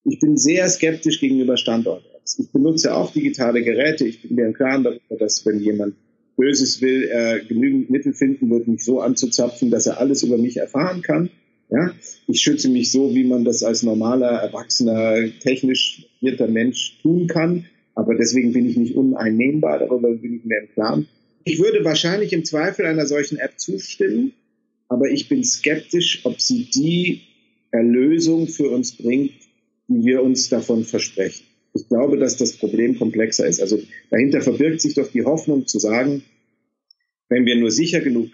Ich bin sehr skeptisch gegenüber Standort-Apps. Ich benutze auch digitale Geräte. Ich bin mir im Klaren darüber, dass wenn jemand Böses will, er genügend Mittel finden wird, mich so anzuzapfen, dass er alles über mich erfahren kann. Ja, ich schütze mich so, wie man das als normaler, erwachsener, technisch vierter Mensch tun kann. Aber deswegen bin ich nicht uneinnehmbar, darüber bin ich mir im Klaren. Ich würde wahrscheinlich im Zweifel einer solchen App zustimmen, aber ich bin skeptisch, ob sie die Erlösung für uns bringt, die wir uns davon versprechen. Ich glaube, dass das Problem komplexer ist. Also dahinter verbirgt sich doch die Hoffnung zu sagen, wenn wir nur sicher genug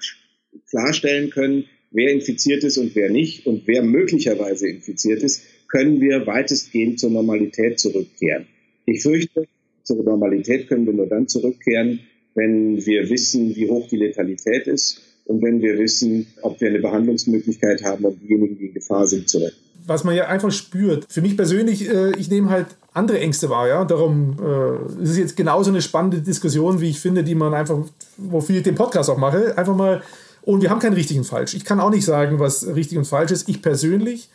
klarstellen können, wer infiziert ist und wer nicht und wer möglicherweise infiziert ist, können wir weitestgehend zur Normalität zurückkehren. Ich fürchte, zur Normalität können wir nur dann zurückkehren, wenn wir wissen, wie hoch die Letalität ist und wenn wir wissen, ob wir eine Behandlungsmöglichkeit haben, um diejenigen, die in Gefahr sind, zu retten. Was man ja einfach spürt. Für mich persönlich, äh, ich nehme halt andere Ängste wahr, ja. Darum äh, ist es jetzt genauso eine spannende Diskussion, wie ich finde, die man einfach, wofür ich den Podcast auch mache, einfach mal. Und wir haben keinen richtig und falsch. Ich kann auch nicht sagen, was richtig und falsch ist. Ich persönlich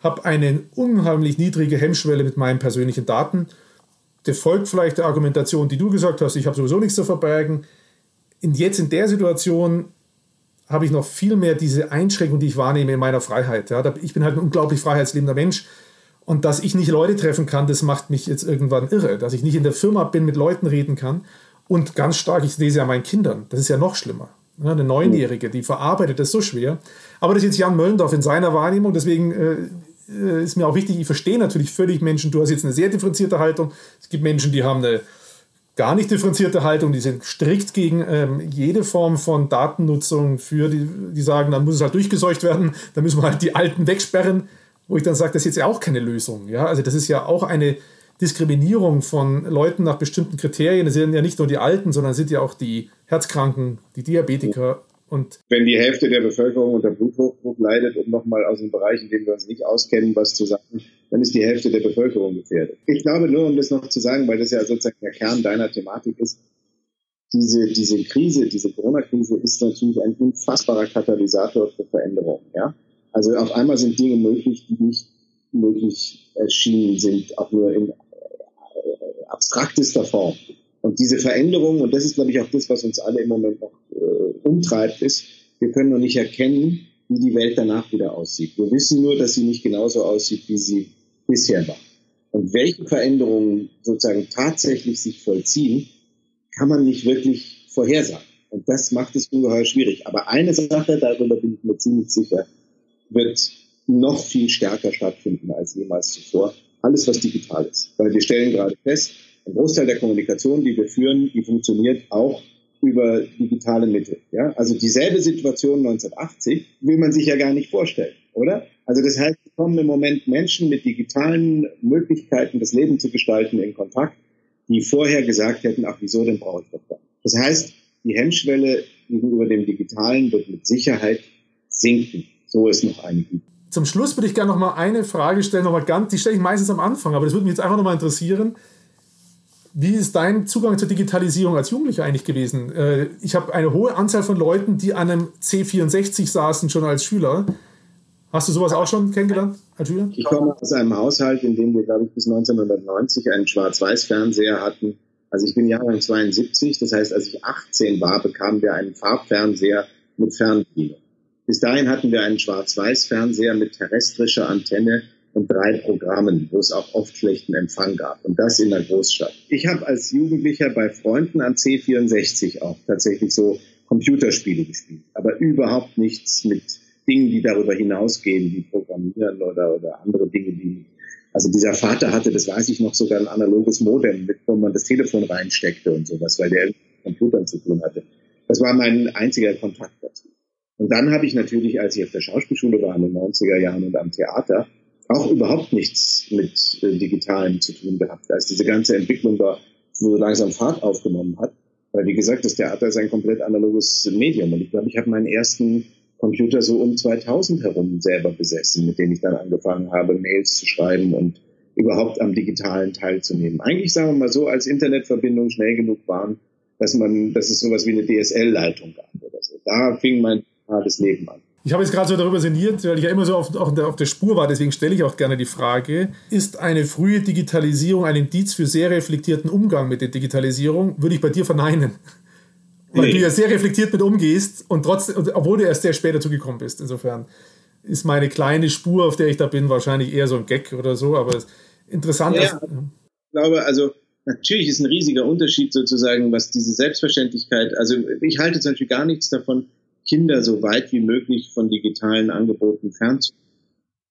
habe eine unheimlich niedrige Hemmschwelle mit meinen persönlichen Daten. Folgt vielleicht der Argumentation, die du gesagt hast, ich habe sowieso nichts zu verbergen. Und jetzt in der Situation habe ich noch viel mehr diese Einschränkung, die ich wahrnehme in meiner Freiheit. Ja, ich bin halt ein unglaublich freiheitslebender Mensch. Und dass ich nicht Leute treffen kann, das macht mich jetzt irgendwann irre. Dass ich nicht in der Firma bin, mit Leuten reden kann. Und ganz stark, ich lese ja meinen Kindern. Das ist ja noch schlimmer. Ja, eine Neunjährige, die verarbeitet das so schwer. Aber das ist jetzt Jan Möllendorf in seiner Wahrnehmung. Deswegen äh, ist mir auch wichtig, ich verstehe natürlich völlig Menschen. Du hast jetzt eine sehr differenzierte Haltung. Es gibt Menschen, die haben eine gar nicht differenzierte Haltung, die sind strikt gegen ähm, jede Form von Datennutzung für, die, die sagen, dann muss es halt durchgeseucht werden, dann müssen wir halt die Alten wegsperren, wo ich dann sage, das ist jetzt ja auch keine Lösung. Ja? Also das ist ja auch eine Diskriminierung von Leuten nach bestimmten Kriterien. Das sind ja nicht nur die Alten, sondern sind ja auch die Herzkranken, die Diabetiker und wenn die Hälfte der Bevölkerung unter Bluthochdruck leidet, um nochmal aus dem Bereich, in dem wir uns nicht auskennen, was zu sagen, dann ist die Hälfte der Bevölkerung gefährdet. Ich glaube nur, um das noch zu sagen, weil das ja sozusagen der Kern deiner Thematik ist, diese, diese Krise, diese Corona-Krise ist natürlich ein unfassbarer Katalysator für Veränderungen. Ja? Also auf einmal sind Dinge möglich, die nicht möglich erschienen sind, auch nur in abstraktester Form. Und diese Veränderung, und das ist, glaube ich, auch das, was uns alle im Moment noch äh, umtreibt, ist, wir können noch nicht erkennen, wie die Welt danach wieder aussieht. Wir wissen nur, dass sie nicht genauso aussieht, wie sie bisher war. Und welche Veränderungen sozusagen tatsächlich sich vollziehen, kann man nicht wirklich vorhersagen. Und das macht es ungeheuer schwierig. Aber eine Sache, darüber bin ich mir ziemlich sicher, wird noch viel stärker stattfinden als jemals zuvor. Alles, was digital ist. Weil wir stellen gerade fest, ein Großteil der Kommunikation, die wir führen, die funktioniert auch über digitale Mittel. Ja? Also dieselbe Situation 1980 will man sich ja gar nicht vorstellen, oder? Also das heißt, kommen im Moment Menschen mit digitalen Möglichkeiten, das Leben zu gestalten, in Kontakt, die vorher gesagt hätten, ach, wieso denn brauche ich das dann? Das heißt, die Hemmschwelle gegenüber dem Digitalen wird mit Sicherheit sinken, so es noch eine gibt. Zum Schluss würde ich gerne noch mal eine Frage stellen, noch mal ganz, die stelle ich meistens am Anfang, aber das würde mich jetzt einfach noch mal interessieren. Wie ist dein Zugang zur Digitalisierung als Jugendlicher eigentlich gewesen? Äh, ich habe eine hohe Anzahl von Leuten, die an einem C64 saßen, schon als Schüler. Hast du sowas auch schon kennengelernt als Schüler? Ich komme aus einem Haushalt, in dem wir, glaube ich, bis 1990 einen Schwarz-Weiß-Fernseher hatten. Also ich bin Jahrgang 72, das heißt, als ich 18 war, bekamen wir einen Farbfernseher mit Fernbedienung. Bis dahin hatten wir einen Schwarz-Weiß-Fernseher mit terrestrischer Antenne und drei Programmen, wo es auch oft schlechten Empfang gab. Und das in der Großstadt. Ich habe als Jugendlicher bei Freunden am C64 auch tatsächlich so Computerspiele gespielt, aber überhaupt nichts mit Dingen, die darüber hinausgehen, wie Programmieren oder, oder andere Dinge, die also dieser Vater hatte, das weiß ich noch, sogar ein analoges Modem, mit wo man das Telefon reinsteckte und sowas, weil der mit Computern zu tun hatte. Das war mein einziger Kontakt dazu. Und dann habe ich natürlich, als ich auf der Schauspielschule war in den 90er Jahren und am Theater, auch überhaupt nichts mit äh, Digitalem zu tun gehabt, als diese ganze Entwicklung da so langsam Fahrt aufgenommen hat. Weil, wie gesagt, das Theater ist ein komplett analoges Medium. Und ich glaube, ich habe meinen ersten Computer so um 2000 herum selber besessen, mit dem ich dann angefangen habe, Mails zu schreiben und überhaupt am Digitalen teilzunehmen. Eigentlich sagen wir mal so, als Internetverbindungen schnell genug waren, dass man, dass es sowas wie eine DSL-Leitung gab oder so. Da fing mein digitales Leben an. Ich habe jetzt gerade so darüber sinniert, weil ich ja immer so auf, auf, der, auf der Spur war, deswegen stelle ich auch gerne die Frage, ist eine frühe Digitalisierung ein Indiz für sehr reflektierten Umgang mit der Digitalisierung? Würde ich bei dir verneinen. Weil nee. du ja sehr reflektiert mit umgehst und trotzdem, obwohl du erst sehr spät dazu gekommen bist. Insofern ist meine kleine Spur, auf der ich da bin, wahrscheinlich eher so ein Gag oder so, aber interessant. Ja, ja. ich glaube, also natürlich ist ein riesiger Unterschied sozusagen, was diese Selbstverständlichkeit, also ich halte zum Beispiel gar nichts davon, Kinder so weit wie möglich von digitalen Angeboten fernzuhalten.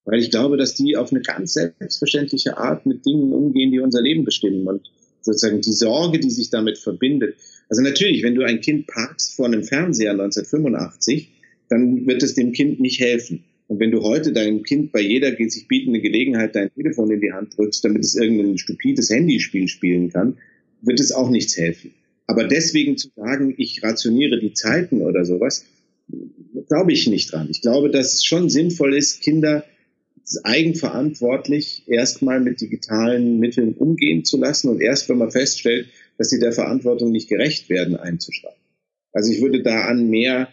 Weil ich glaube, dass die auf eine ganz selbstverständliche Art mit Dingen umgehen, die unser Leben bestimmen und sozusagen die Sorge, die sich damit verbindet. Also natürlich, wenn du ein Kind parkst vor einem Fernseher 1985, dann wird es dem Kind nicht helfen. Und wenn du heute deinem Kind bei jeder sich bietende Gelegenheit dein Telefon in die Hand drückst, damit es irgendein stupides Handyspiel spielen kann, wird es auch nichts helfen. Aber deswegen zu sagen, ich rationiere die Zeiten oder sowas, glaube ich nicht dran. Ich glaube, dass es schon sinnvoll ist, Kinder eigenverantwortlich erstmal mit digitalen Mitteln umgehen zu lassen und erst, wenn man feststellt, dass sie der Verantwortung nicht gerecht werden, einzuschreiben. Also ich würde da an mehr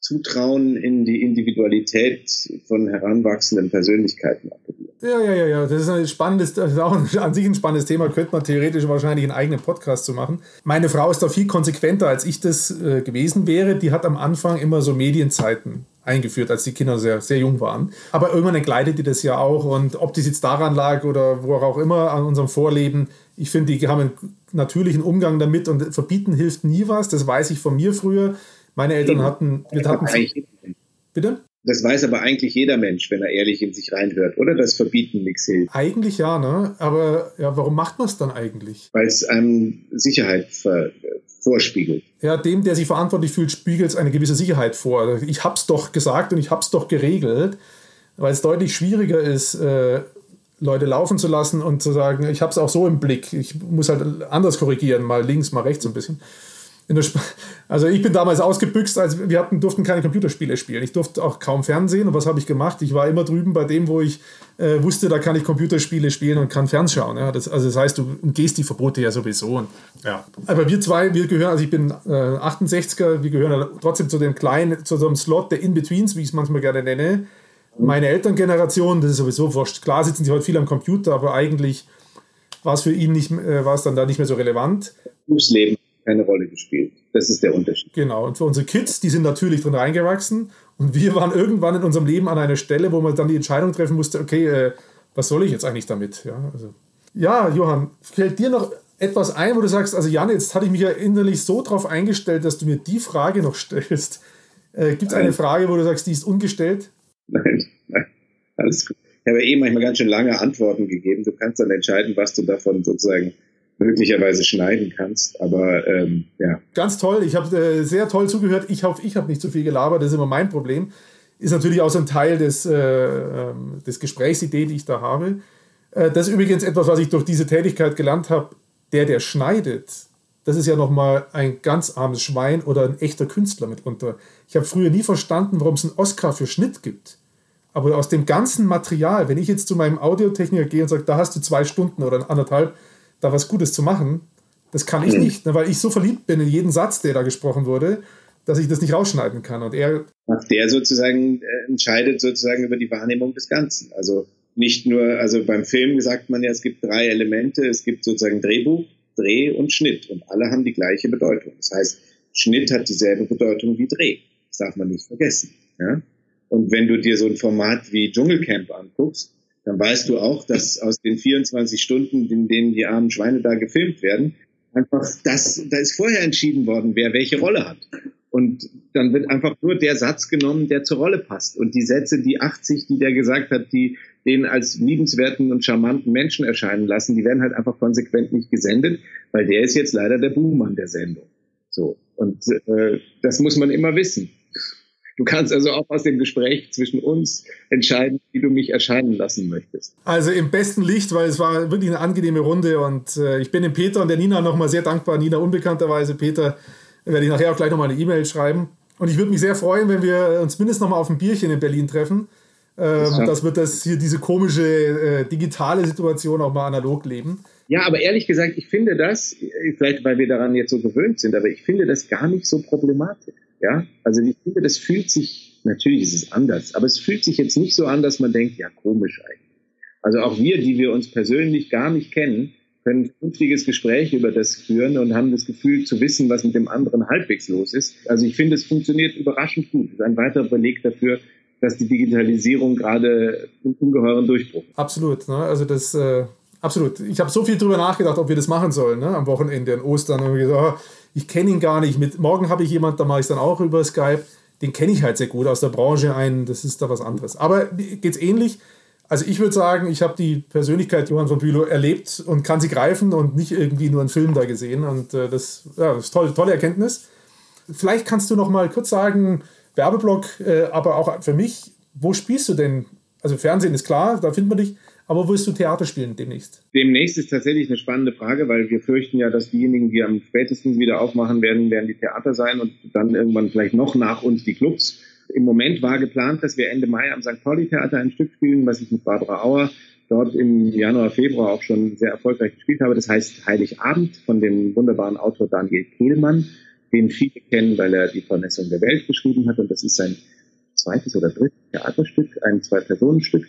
Zutrauen in die Individualität von heranwachsenden Persönlichkeiten appellieren. Ja, ja, ja. Das ist ein spannendes, das ist auch an sich ein spannendes Thema, könnte man theoretisch wahrscheinlich einen eigenen Podcast zu machen. Meine Frau ist da viel konsequenter, als ich das äh, gewesen wäre. Die hat am Anfang immer so Medienzeiten eingeführt, als die Kinder sehr, sehr jung waren. Aber irgendwann entgleitet die das ja auch. Und ob das jetzt daran lag oder wo auch immer an unserem Vorleben, ich finde, die haben einen natürlichen Umgang damit und verbieten hilft nie was. Das weiß ich von mir früher. Meine Eltern hatten. Wir hatten bitte? Das weiß aber eigentlich jeder Mensch, wenn er ehrlich in sich reinhört, oder? Das Verbieten nichts hilft. Eigentlich ja, ne? Aber ja, warum macht man es dann eigentlich? Weil es einem Sicherheit vorspiegelt. Ja, dem, der sich verantwortlich fühlt, spiegelt es eine gewisse Sicherheit vor. Ich hab's doch gesagt und ich hab's doch geregelt, weil es deutlich schwieriger ist, äh, Leute laufen zu lassen und zu sagen, ich hab's auch so im Blick. Ich muss halt anders korrigieren, mal links, mal rechts ein bisschen also ich bin damals ausgebüxt, als wir hatten, durften keine Computerspiele spielen. Ich durfte auch kaum Fernsehen. Und was habe ich gemacht? Ich war immer drüben bei dem, wo ich äh, wusste, da kann ich Computerspiele spielen und kann fernschauen. Ja? Das, also das heißt, du umgehst die Verbote ja sowieso. Und, ja. Aber wir zwei, wir gehören, also ich bin äh, 68er, wir gehören trotzdem zu dem kleinen, zu so einem Slot der In-Betweens, wie ich es manchmal gerne nenne. Meine Elterngeneration, das ist sowieso wurscht. Klar sitzen sie heute viel am Computer, aber eigentlich war es für ihn nicht, äh, war es dann da nicht mehr so relevant. Berufsleben keine Rolle gespielt. Das ist der Unterschied. Genau. Und für unsere Kids, die sind natürlich drin reingewachsen. Und wir waren irgendwann in unserem Leben an einer Stelle, wo man dann die Entscheidung treffen musste, okay, äh, was soll ich jetzt eigentlich damit? Ja, also. ja, Johann, fällt dir noch etwas ein, wo du sagst, also Jan, jetzt hatte ich mich ja innerlich so darauf eingestellt, dass du mir die Frage noch stellst. Äh, Gibt es eine Frage, wo du sagst, die ist ungestellt? Nein, nein, alles gut. Ich habe ja eh manchmal ganz schön lange Antworten gegeben. Du kannst dann entscheiden, was du davon sozusagen möglicherweise schneiden kannst. Aber ähm, ja. Ganz toll. Ich habe äh, sehr toll zugehört. Ich hoffe, ich habe nicht zu viel gelabert. Das ist immer mein Problem. Ist natürlich auch so ein Teil des, äh, ähm, des Gesprächsidee, die ich da habe. Äh, das ist übrigens etwas, was ich durch diese Tätigkeit gelernt habe. Der, der schneidet, das ist ja nochmal ein ganz armes Schwein oder ein echter Künstler mitunter. Ich habe früher nie verstanden, warum es einen Oscar für Schnitt gibt. Aber aus dem ganzen Material, wenn ich jetzt zu meinem Audiotechniker gehe und sage, da hast du zwei Stunden oder anderthalb, da was Gutes zu machen. Das kann ich mhm. nicht, ne, weil ich so verliebt bin in jeden Satz, der da gesprochen wurde, dass ich das nicht rausschneiden kann. Und er. Der sozusagen äh, entscheidet sozusagen über die Wahrnehmung des Ganzen. Also nicht nur, also beim Film sagt man ja, es gibt drei Elemente. Es gibt sozusagen Drehbuch, Dreh und Schnitt. Und alle haben die gleiche Bedeutung. Das heißt, Schnitt hat dieselbe Bedeutung wie Dreh. Das darf man nicht vergessen. Ja? Und wenn du dir so ein Format wie Dschungelcamp anguckst, dann weißt du auch, dass aus den 24 Stunden, in denen die armen Schweine da gefilmt werden, einfach das, da ist vorher entschieden worden, wer welche Rolle hat. Und dann wird einfach nur der Satz genommen, der zur Rolle passt. Und die Sätze, die 80, die der gesagt hat, die den als liebenswerten und charmanten Menschen erscheinen lassen, die werden halt einfach konsequent nicht gesendet, weil der ist jetzt leider der Buhmann der Sendung. So. Und äh, das muss man immer wissen. Du kannst also auch aus dem Gespräch zwischen uns entscheiden, wie du mich erscheinen lassen möchtest. Also im besten Licht, weil es war wirklich eine angenehme Runde und äh, ich bin dem Peter und der Nina nochmal sehr dankbar. Nina unbekannterweise, Peter werde ich nachher auch gleich nochmal eine E-Mail schreiben. Und ich würde mich sehr freuen, wenn wir uns mindestens nochmal auf ein Bierchen in Berlin treffen. Ähm, das wird das hier diese komische äh, digitale Situation auch mal analog leben. Ja, aber ehrlich gesagt, ich finde das, vielleicht weil wir daran jetzt so gewöhnt sind, aber ich finde das gar nicht so problematisch. Ja, also ich finde, das fühlt sich, natürlich ist es anders, aber es fühlt sich jetzt nicht so an, dass man denkt, ja, komisch eigentlich. Also auch wir, die wir uns persönlich gar nicht kennen, können ein vernünftiges Gespräch über das führen und haben das Gefühl zu wissen, was mit dem anderen halbwegs los ist. Also ich finde, es funktioniert überraschend gut. Das ist ein weiterer Beleg dafür, dass die Digitalisierung gerade einen ungeheuren Durchbruch. Absolut. Ne? Also das äh, absolut. Ich habe so viel drüber nachgedacht, ob wir das machen sollen ne? am Wochenende in Ostern. Und gesagt, oh, ich kenne ihn gar nicht. Mit, morgen habe ich jemanden, da mache ich es dann auch über Skype. Den kenne ich halt sehr gut aus der Branche ein. Das ist da was anderes. Aber geht es ähnlich? Also ich würde sagen, ich habe die Persönlichkeit Johann von Bülow erlebt und kann sie greifen und nicht irgendwie nur einen Film da gesehen. Und äh, das, ja, das ist toll, tolle Erkenntnis. Vielleicht kannst du noch mal kurz sagen, Werbeblock, äh, aber auch für mich, wo spielst du denn? Also Fernsehen ist klar, da findet man dich. Aber willst du Theater spielen demnächst? Demnächst ist tatsächlich eine spannende Frage, weil wir fürchten ja, dass diejenigen, die am spätesten wieder aufmachen werden, werden die Theater sein und dann irgendwann vielleicht noch nach uns die Clubs. Im Moment war geplant, dass wir Ende Mai am St. Pauli Theater ein Stück spielen, was ich mit Barbara Auer dort im Januar, Februar auch schon sehr erfolgreich gespielt habe. Das heißt Heiligabend von dem wunderbaren Autor Daniel Kehlmann, den viele kennen, weil er die Vermessung der Welt geschrieben hat. Und das ist sein zweites oder drittes Theaterstück, ein Zwei-Personen-Stück.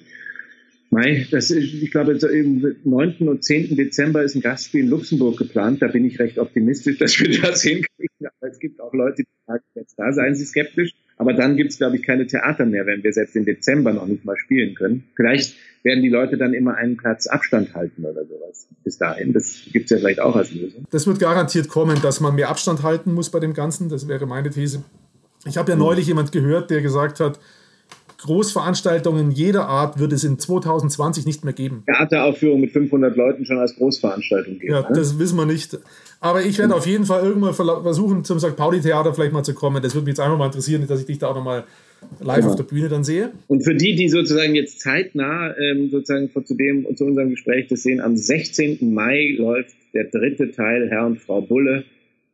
Mai, das ist, ich glaube, im 9. und 10. Dezember ist ein Gastspiel in Luxemburg geplant. Da bin ich recht optimistisch, dass wir das hinkriegen. Aber es gibt auch Leute, die sagen, jetzt da seien sie skeptisch. Aber dann gibt es, glaube ich, keine Theater mehr, wenn wir selbst im Dezember noch nicht mal spielen können. Vielleicht werden die Leute dann immer einen Platz Abstand halten oder sowas. Bis dahin. Das gibt es ja vielleicht auch als Lösung. Das wird garantiert kommen, dass man mehr Abstand halten muss bei dem Ganzen. Das wäre meine These. Ich habe ja neulich jemand gehört, der gesagt hat, Großveranstaltungen jeder Art wird es in 2020 nicht mehr geben. Theateraufführung mit 500 Leuten schon als Großveranstaltung geben. Ja, ne? das wissen wir nicht. Aber ich werde auf jeden Fall irgendwann versuchen, zum St. Pauli-Theater vielleicht mal zu kommen. Das würde mich jetzt einfach mal interessieren, dass ich dich da auch nochmal live genau. auf der Bühne dann sehe. Und für die, die sozusagen jetzt zeitnah ähm, sozusagen zu dem zu unserem Gespräch das sehen, am 16. Mai läuft der dritte Teil Herr und Frau Bulle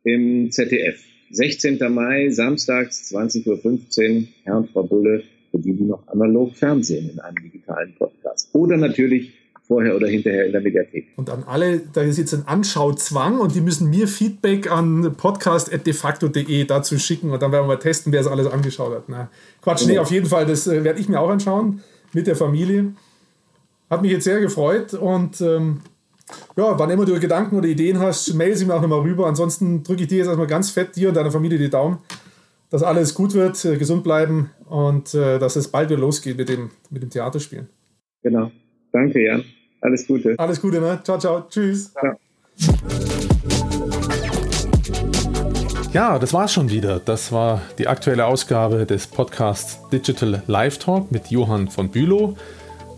im ZDF. 16. Mai, samstags, 20.15 Uhr, Herr und Frau Bulle für die, die noch analog Fernsehen in einem digitalen Podcast. Oder natürlich vorher oder hinterher in der Mediathek. Und an alle, da ist jetzt ein Anschauzwang und die müssen mir Feedback an podcast.defacto.de dazu schicken und dann werden wir mal testen, wer es alles angeschaut hat. Na, Quatsch, nee, genau. auf jeden Fall, das äh, werde ich mir auch anschauen mit der Familie. Hat mich jetzt sehr gefreut und ähm, ja, wann immer du Gedanken oder Ideen hast, mail sie mir auch nochmal rüber. Ansonsten drücke ich dir jetzt erstmal ganz fett dir und deiner Familie die Daumen dass alles gut wird, äh, gesund bleiben und äh, dass es bald wieder losgeht mit dem, mit dem Theaterspielen. Genau. Danke, Jan. Alles Gute. Alles Gute, ne? Ciao, ciao. Tschüss. Ciao. Ja, das war's schon wieder. Das war die aktuelle Ausgabe des Podcasts Digital Live Talk mit Johann von Bülow.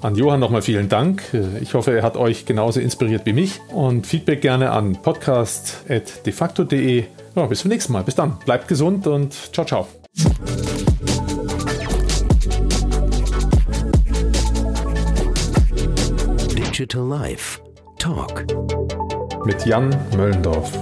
An Johann nochmal vielen Dank. Ich hoffe, er hat euch genauso inspiriert wie mich. Und Feedback gerne an podcast.defacto.de. Ja, bis zum nächsten Mal. Bis dann. Bleibt gesund und ciao, ciao. Digital Life Talk mit Jan Möllendorf.